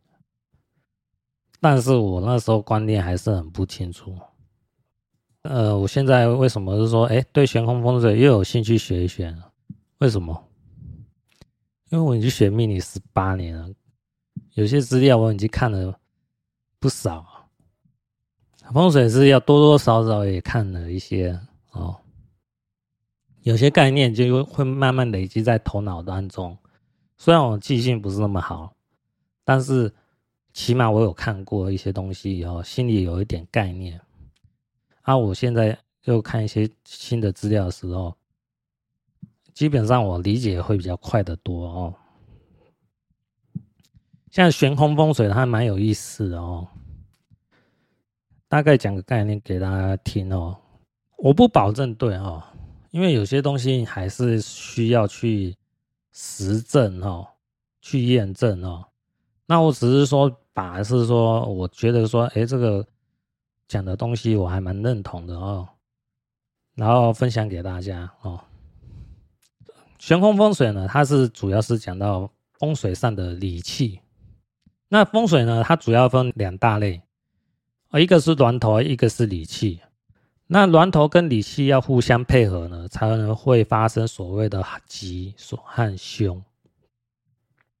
但是我那时候观念还是很不清楚。呃，我现在为什么是说，哎，对悬空风水又有兴趣学一学呢？为什么？因为我已经学命理十八年了，有些资料我已经看了不少，风水是要多多少少也看了一些哦，有些概念就会慢慢累积在头脑当中。虽然我记性不是那么好，但是起码我有看过一些东西以后，心里有一点概念。啊，我现在又看一些新的资料的时候，基本上我理解会比较快的多哦。像悬空风水，它还蛮有意思的哦。大概讲个概念给大家听哦，我不保证对哦，因为有些东西还是需要去实证哦，去验证哦。那我只是说，把是说，我觉得说，哎，这个。讲的东西我还蛮认同的哦，然后分享给大家哦。悬空风水呢，它是主要是讲到风水上的理气。那风水呢，它主要分两大类，一个是峦头，一个是理气。那峦头跟理气要互相配合呢，才能会发生所谓的吉所和凶。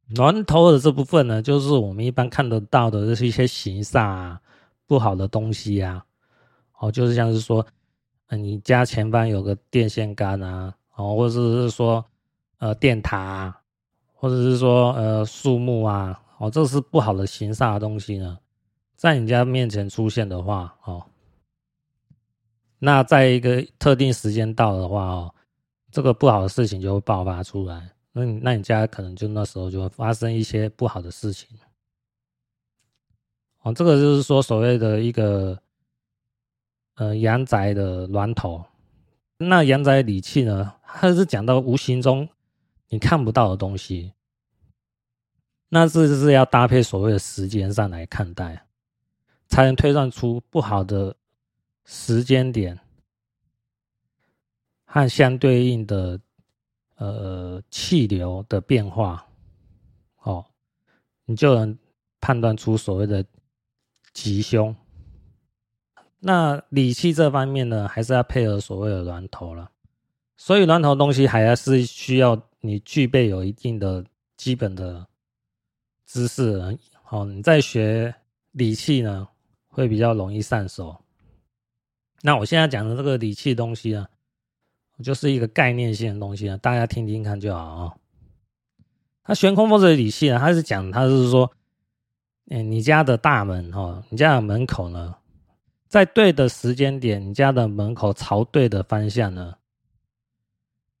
峦头的这部分呢，就是我们一般看得到的，就是一些形煞啊。不好的东西呀、啊，哦，就是像是说，呃，你家前方有个电线杆啊，哦，或者是说，呃，电塔啊，或者是说，呃，树木啊，哦，这是不好的形煞的东西呢，在你家面前出现的话，哦，那在一个特定时间到的话，哦，这个不好的事情就会爆发出来，那你那你家可能就那时候就会发生一些不好的事情。哦，这个就是说所谓的一个呃阳宅的峦头，那阳宅理气呢，它是讲到无形中你看不到的东西，那这是要搭配所谓的时间上来看待，才能推断出不好的时间点和相对应的呃气流的变化，哦，你就能判断出所谓的。吉凶，那理气这方面呢，还是要配合所谓的峦头了。所以峦头东西还是需要你具备有一定的基本的知识。好，你在学理气呢，会比较容易上手。那我现在讲的这个理气东西呢，就是一个概念性的东西啊，大家听听看就好啊。它悬空风水理气呢，它是讲，它是说。哎，你家的大门哈，你家的门口呢，在对的时间点，你家的门口朝对的方向呢，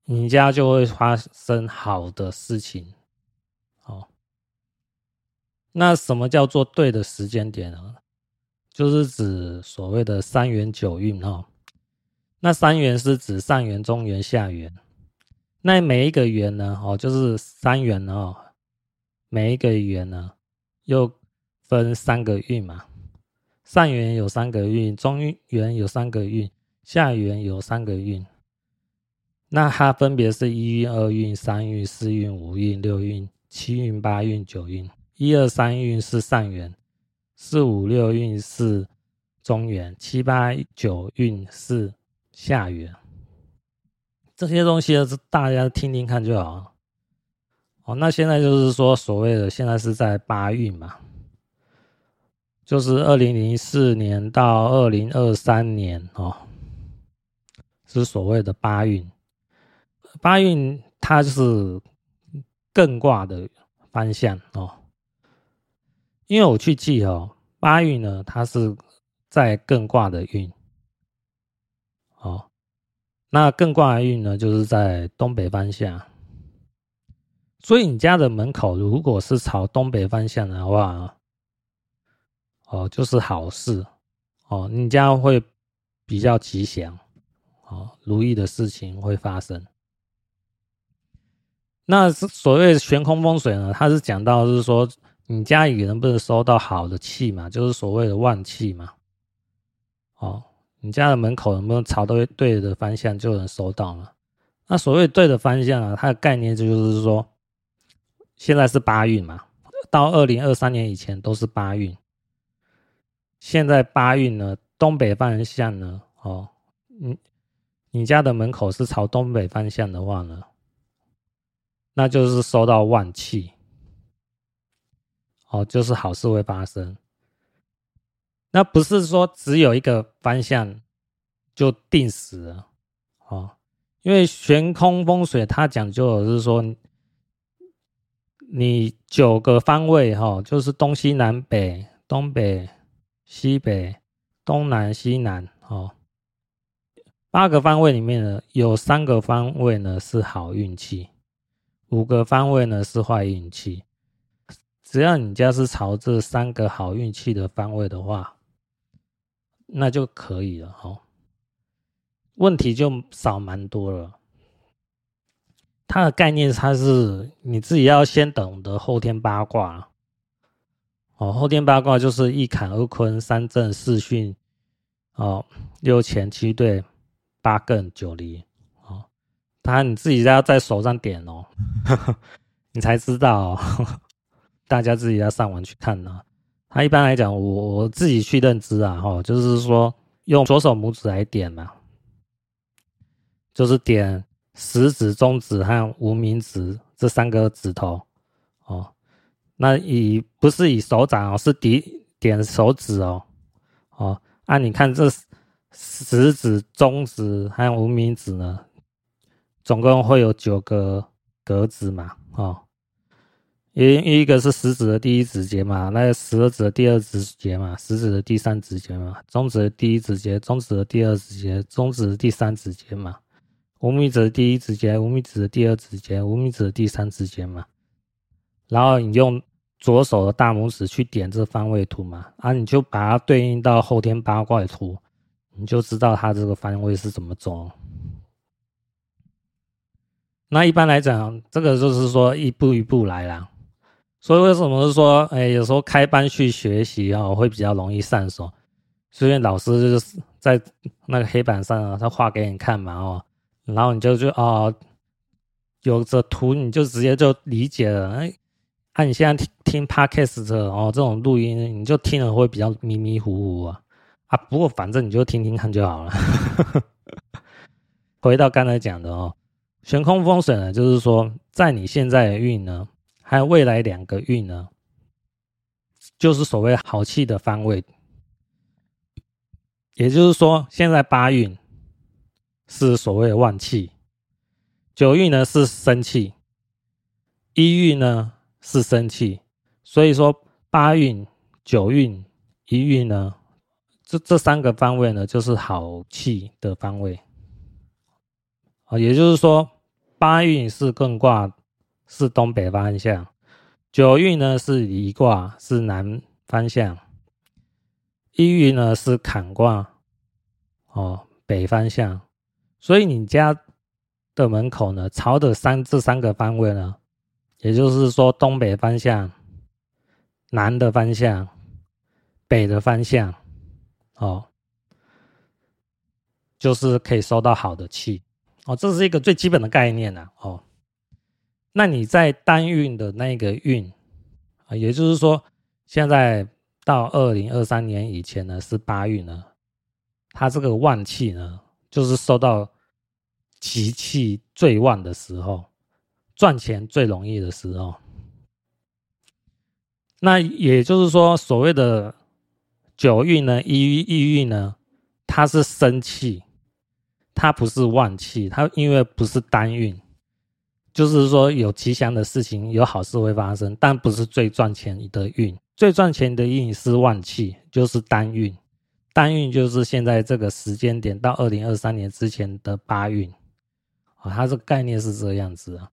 你家就会发生好的事情。哦，那什么叫做对的时间点呢？就是指所谓的三元九运哈。那三元是指上元、中元、下元。那每一个元呢，哦，就是三元哦，每一个元呢，又。分三个运嘛，上元有三个运，中元有三个运，下元有三个运。那它分别是一运、二运、三运、四运、五运、六运、七运、八运、九运。一二三运是上元，四五六运是中元，七八九运是下元。这些东西是大家听听看就好。哦，那现在就是说所谓的现在是在八运嘛。就是二零零四年到二零二三年哦，是所谓的八运。八运它是艮卦的方向哦，因为我去记哦，八运呢，它是在艮卦的运哦，那艮卦的运呢，就是在东北方向，所以你家的门口如果是朝东北方向的话。哦，就是好事哦，你家会比较吉祥哦，如意的事情会发生。那所谓悬空风水呢，它是讲到是说你家里能不能收到好的气嘛，就是所谓的旺气嘛。哦，你家的门口能不能朝对对的方向就能收到了？那所谓对的方向啊，它的概念就是说，现在是八运嘛，到二零二三年以前都是八运。现在八运呢，东北方向呢，哦，你你家的门口是朝东北方向的话呢，那就是收到旺气，哦，就是好事会发生。那不是说只有一个方向就定死了，哦，因为悬空风水它讲究的是说，你九个方位哈，就是东西南北、东北、西北、东南、西南，哦。八个方位里面呢，有三个方位呢是好运气，五个方位呢是坏运气。只要你家是朝这三个好运气的方位的话，那就可以了哦。问题就少蛮多了。它的概念，它是你自己要先懂得后天八卦哦。后天八卦就是一坎、二坤、三震、四巽，哦，六乾、七兑。八艮九离，哦，当然你自己要在手上点哦，[LAUGHS] 你才知道，哦，[LAUGHS] 大家自己要上网去看呢，他一般来讲，我我自己去认知啊，哈，就是说用左手拇指来点嘛，就是点食指、中指和无名指这三个指头，那以不是以手掌哦，是点点手指哦，哦，啊，你看这。食指、中指还有无名指呢，总共会有九个格子嘛？哦，一一个是食指的第一指节嘛，那个十二指的第二指节嘛，食指的第三指节嘛，中指的第一指节，中指的第二指节，中指的第三指节嘛，无名指的第一指节，无名指的第二指节，无名指的第三指节嘛。然后你用左手的大拇指去点这方位图嘛，啊，你就把它对应到后天八卦图。你就知道它这个方位是怎么走。那一般来讲，这个就是说一步一步来啦。所以为什么是说，哎，有时候开班去学习啊，会比较容易上手。所以老师就是在那个黑板上啊，他画给你看嘛，哦，然后你就就哦，有这图你就直接就理解了。哎，那你现在听听 Podcast 哦，这种录音你就听了会比较迷迷糊糊啊。啊，不过反正你就听听看就好了。[LAUGHS] 回到刚才讲的哦，悬空风水呢，就是说在你现在的运呢，还有未来两个运呢，就是所谓好气的方位。也就是说，现在八运是所谓的旺气，九运呢是生气，一运呢是生气。所以说八运、九运、一运呢。这这三个方位呢，就是好气的方位啊，也就是说，八运是艮卦，是东北方向；九运呢是离卦，是南方向；一运呢是坎卦，哦，北方向。所以你家的门口呢，朝的三这三个方位呢，也就是说，东北方向、南的方向、北的方向。哦，就是可以收到好的气哦，这是一个最基本的概念呐。哦，那你在单运的那个运啊，也就是说，现在到二零二三年以前呢是八运呢，它这个旺气呢，就是收到吉气最旺的时候，赚钱最容易的时候。那也就是说，所谓的。九运呢，一运一运呢，它是生气，它不是旺气，它因为不是单运，就是说有吉祥的事情，有好事会发生，但不是最赚钱的运。最赚钱的运是旺气，就是单运。单运就是现在这个时间点到二零二三年之前的八运啊，它这个概念是这样子啊。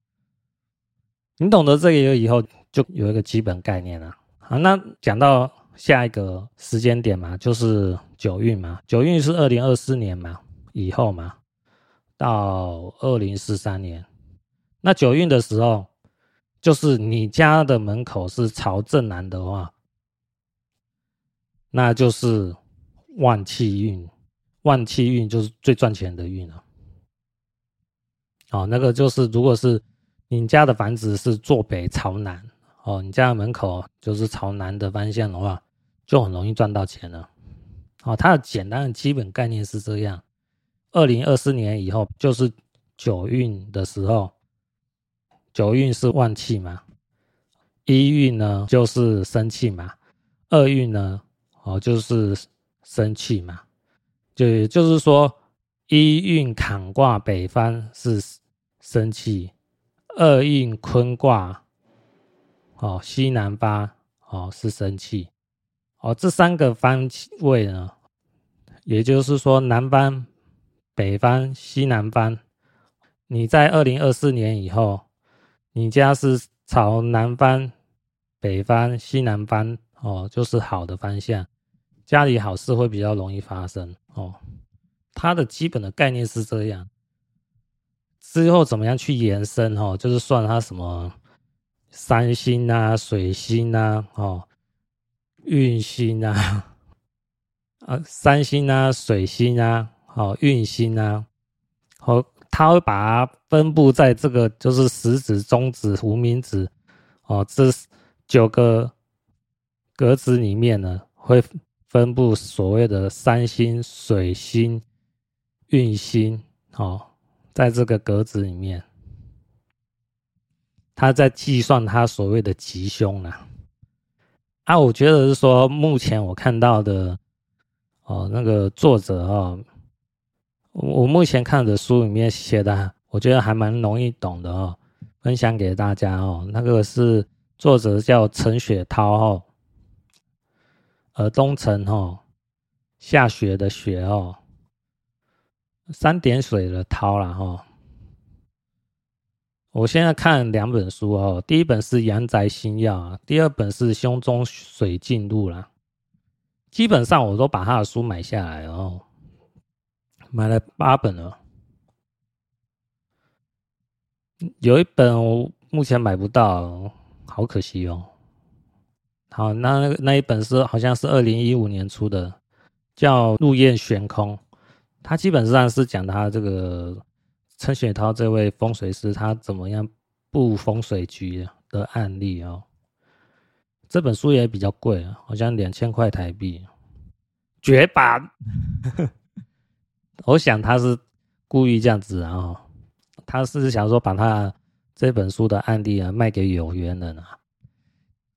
你懂得这个以后，就有一个基本概念了。好，那讲到。下一个时间点嘛，就是九运嘛。九运是二零二四年嘛，以后嘛，到二零四三年。那九运的时候，就是你家的门口是朝正南的话，那就是旺气运。旺气运就是最赚钱的运了。哦，那个就是，如果是你家的房子是坐北朝南。哦，你家的门口就是朝南的方向的话，就很容易赚到钱了。哦，它的简单的基本概念是这样，二零二四年以后就是九运的时候，九运是旺气嘛，一运呢就是生气嘛，二运呢哦就是生气嘛，就也就是说一运坎卦北方是生气，二运坤卦哦西南方哦是生气，哦这三个方位呢。也就是说，南方、北方、西南方，你在二零二四年以后，你家是朝南方、北方、西南方哦，就是好的方向，家里好事会比较容易发生哦。它的基本的概念是这样，之后怎么样去延伸哦？就是算它什么三星啊、水星啊、哦运星啊。啊，三星啊，水星啊，哦，运星啊，哦，它会把它分布在这个就是食指、中指、无名指，哦，这九个格子里面呢，会分布所谓的三星、水星、运星，哦，在这个格子里面，他在计算他所谓的吉凶呢。啊，我觉得是说，目前我看到的。哦，那个作者哦，我目前看的书里面写的，我觉得还蛮容易懂的哦，分享给大家哦。那个是作者叫陈雪涛哦，呃东城哦，下雪的雪哦，三点水的涛啦哈。我现在看两本书哦，第一本是《阳宅星曜》啊，第二本是《胸中水镜录》啦。基本上我都把他的书买下来哦，买了八本了，有一本我目前买不到，好可惜哦。好，那那一本是好像是二零一五年出的，叫《入夜悬空》，他基本上是讲他这个陈雪涛这位风水师他怎么样布风水局的案例哦。这本书也比较贵啊，好像两千块台币，绝版。[LAUGHS] 我想他是故意这样子啊，他是想说把他这本书的案例啊卖给有缘人啊。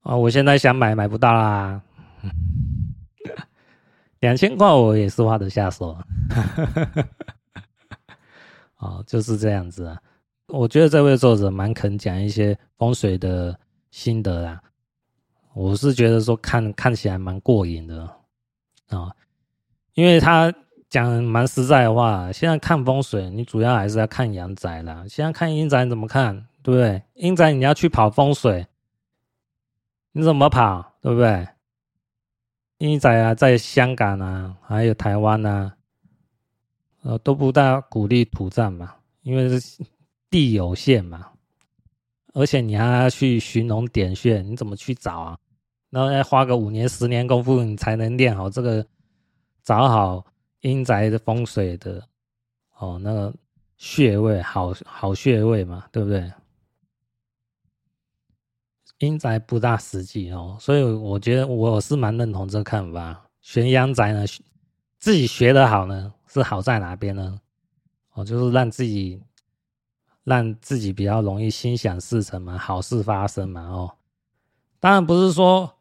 啊，我现在想买买不到啦，两千块我也是花得下手。啊，[LAUGHS] 就是这样子啊。我觉得这位作者蛮肯讲一些风水的心得啊。我是觉得说看看起来蛮过瘾的啊，因为他讲蛮实在的话。现在看风水，你主要还是要看阳宅啦。现在看阴宅怎么看，对不对？阴宅你要去跑风水，你怎么跑，对不对？阴宅啊，在香港啊，还有台湾啊，呃，都不大鼓励土葬嘛，因为是地有限嘛，而且你还要去寻龙点穴，你怎么去找啊？然后要花个五年、十年功夫，你才能练好这个，找好阴宅的风水的哦，那个穴位，好好穴位嘛，对不对？阴宅不大实际哦，所以我觉得我是蛮认同这个看法。学阳宅呢，自己学得好呢，是好在哪边呢？哦，就是让自己让自己比较容易心想事成嘛，好事发生嘛，哦，当然不是说。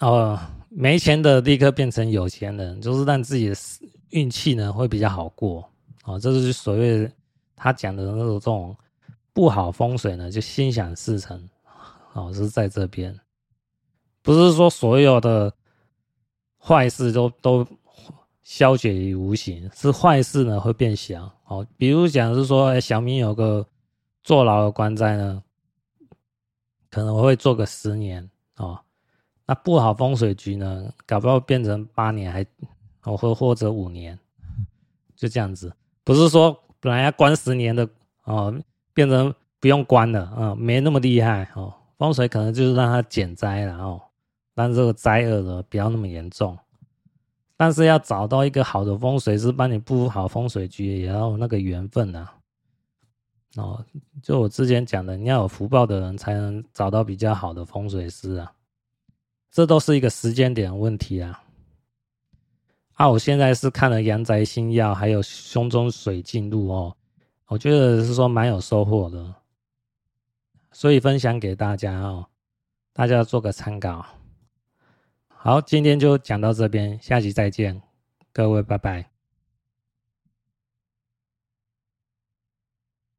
哦，没钱的立刻变成有钱人，就是让自己的运气呢会比较好过。哦，这就是所谓他讲的那种这种不好风水呢，就心想事成。哦，是在这边，不是说所有的坏事都都消解于无形，是坏事呢会变小。哦，比如讲是说，哎，小明有个坐牢的官在呢，可能会坐个十年。哦。那不好风水局呢，搞不好变成八年还，哦或或者五年，就这样子。不是说本来要关十年的哦，变成不用关了啊、没那么厉害哦。风水可能就是让它减灾然后，让这个灾厄呢不要那么严重。但是要找到一个好的风水师帮你布好风水局，也要那个缘分、啊。哦，就我之前讲的，你要有福报的人才能找到比较好的风水师啊。这都是一个时间点问题啊！啊，我现在是看了阳宅星曜，还有胸中水进入哦，我觉得是说蛮有收获的，所以分享给大家哦，大家做个参考。好，今天就讲到这边，下集再见，各位拜拜。